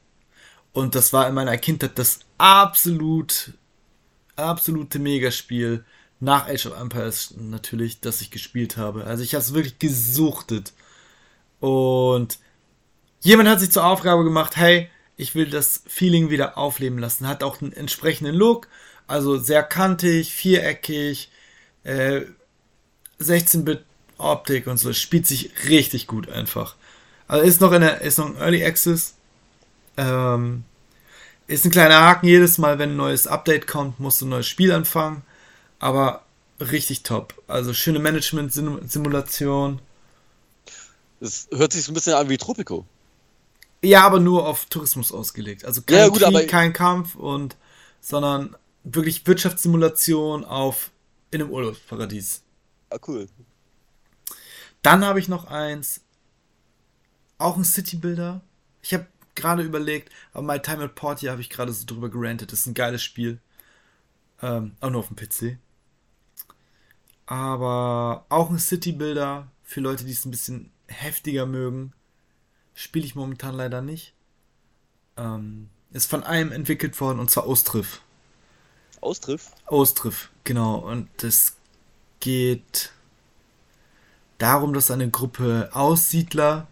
Und das war in meiner Kindheit das absolut, absolute Megaspiel nach Age of Empires natürlich, das ich gespielt habe. Also ich habe es wirklich gesuchtet. Und jemand hat sich zur Aufgabe gemacht, hey, ich will das Feeling wieder aufleben lassen. Hat auch einen entsprechenden Look, also sehr kantig, viereckig, äh, 16-Bit Optik und so. Es spielt sich richtig gut einfach. Also ist noch in der, ist noch ein Early Access. Ähm, ist ein kleiner Haken jedes Mal, wenn ein neues Update kommt, musst du ein neues Spiel anfangen. Aber richtig top. Also schöne Management-Simulation. Das hört sich so ein bisschen an wie Tropico. Ja, aber nur auf Tourismus ausgelegt. Also kein Ja, gut, Krieg, kein Kampf und sondern wirklich Wirtschaftssimulation auf in einem Urlaubsparadies. Ah, cool. Dann habe ich noch eins, auch ein City-Builder. Ich habe gerade überlegt, aber My Time at Portia habe ich gerade so drüber gerantet. Das ist ein geiles Spiel. Ähm, auch nur auf dem PC. Aber auch ein City-Builder für Leute, die es ein bisschen heftiger mögen. Spiele ich momentan leider nicht. Ähm, ist von einem entwickelt worden und zwar Ostriff. Austriff? Ostriff, genau. Und es geht darum, dass eine Gruppe Aussiedler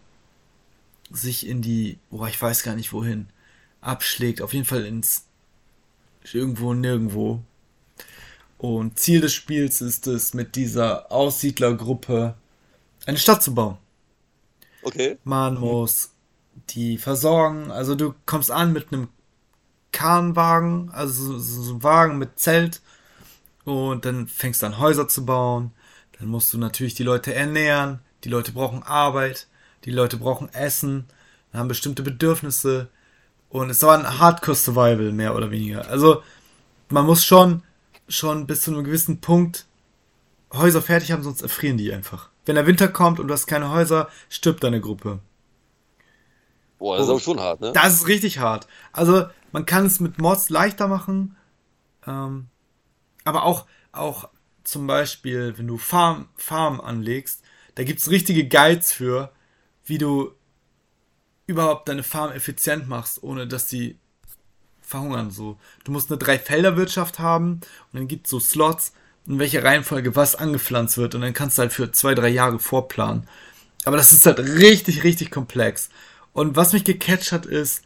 sich in die, boah, ich weiß gar nicht wohin, abschlägt. Auf jeden Fall ins irgendwo nirgendwo. Und Ziel des Spiels ist es, mit dieser Aussiedlergruppe eine Stadt zu bauen. Okay. Man muss die versorgen. Also du kommst an mit einem Kahnwagen, also so, ein Wagen mit Zelt. Und dann fängst du an Häuser zu bauen. Dann musst du natürlich die Leute ernähren. Die Leute brauchen Arbeit. Die Leute brauchen Essen. Haben bestimmte Bedürfnisse. Und es war ein Hardcore-Survival, mehr oder weniger. Also man muss schon, schon bis zu einem gewissen Punkt Häuser fertig haben, sonst erfrieren die einfach. Wenn der Winter kommt und du hast keine Häuser, stirbt deine Gruppe. Boah, das ist aber schon hart, ne? Das ist richtig hart. Also, man kann es mit Mods leichter machen. Ähm, aber auch, auch zum Beispiel, wenn du Farm, Farm anlegst, da gibt's richtige Guides für, wie du überhaupt deine Farm effizient machst, ohne dass die verhungern. So, du musst eine Drei-Felder-Wirtschaft haben und dann gibt's so Slots, in welcher Reihenfolge was angepflanzt wird und dann kannst du halt für zwei, drei Jahre vorplanen. Aber das ist halt richtig, richtig komplex. Und was mich gecatcht hat, ist,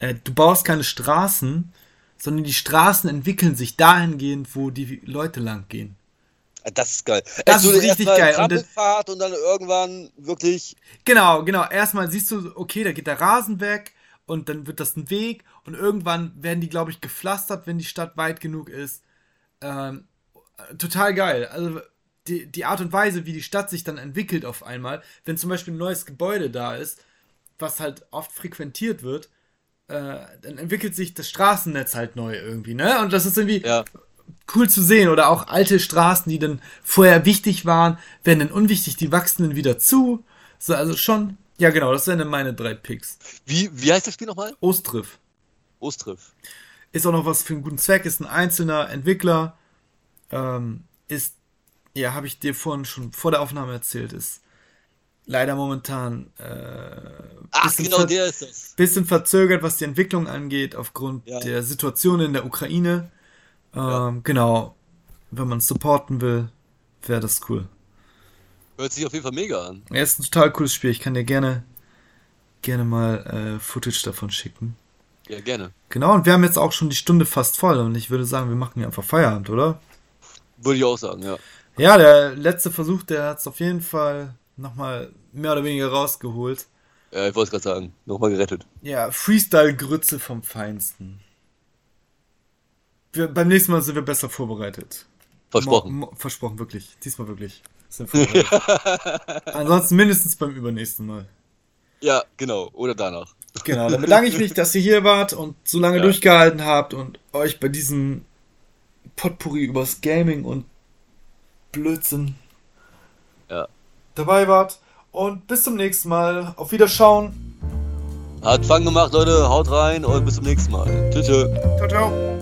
äh, du baust keine Straßen, sondern die Straßen entwickeln sich dahingehend, wo die Leute lang gehen. Das ist geil. Das Also ist richtig geil. Trampelfahrt und dann irgendwann wirklich. Genau, genau. Erstmal siehst du, okay, da geht der Rasen weg und dann wird das ein Weg und irgendwann werden die, glaube ich, gepflastert, wenn die Stadt weit genug ist. Ähm, total geil. Also die, die Art und Weise, wie die Stadt sich dann entwickelt auf einmal, wenn zum Beispiel ein neues Gebäude da ist, was halt oft frequentiert wird, äh, dann entwickelt sich das Straßennetz halt neu irgendwie, ne? Und das ist irgendwie Ja. cool zu sehen. Oder auch alte Straßen, die dann vorher wichtig waren, werden dann unwichtig, die wachsen dann wieder zu. So, also schon, ja genau, das wären dann meine drei Picks. Wie, wie heißt das Spiel nochmal? Ostriff. Ostriff. Ist auch noch was für einen guten Zweck, ist ein einzelner Entwickler. Ähm, ist, ja, habe ich dir vorhin schon vor der Aufnahme erzählt, ist leider momentan äh, Ach, bisschen genau der ist das. bisschen verzögert, was die Entwicklung angeht, aufgrund Ja. der Situation in der Ukraine. Ähm, Ja. Genau, wenn man supporten will, wäre das cool. Hört sich auf jeden Fall mega an. Ja, ist ein total cooles Spiel. Ich kann dir gerne, gerne mal äh, Footage davon schicken. Ja, gerne. Genau, und wir haben jetzt auch schon die Stunde fast voll und ich würde sagen, wir machen hier einfach Feierabend, oder? Würde ich auch sagen, ja. Ja, der letzte Versuch, der hat es auf jeden Fall nochmal mehr oder weniger rausgeholt. Ja, ich wollte es gerade sagen. Nochmal gerettet. Ja, Freestyle-Grütze vom Feinsten. Wir, beim nächsten Mal sind wir besser vorbereitet. Versprochen. Mo, mo, versprochen, wirklich. Diesmal wirklich. Sind vorbereitet. *laughs* Ansonsten mindestens beim übernächsten Mal. Ja, genau. Oder danach. Genau, dann bedanke ich mich, dass ihr hier wart und so lange Ja. durchgehalten habt und euch bei diesem Potpourri übers Gaming und Blödsinn Ja. dabei wart. Und bis zum nächsten Mal. Auf Wiederschauen. Hat Fang gemacht, Leute. Haut rein und bis zum nächsten Mal. Tschüss. tschüss. Ciao, ciao.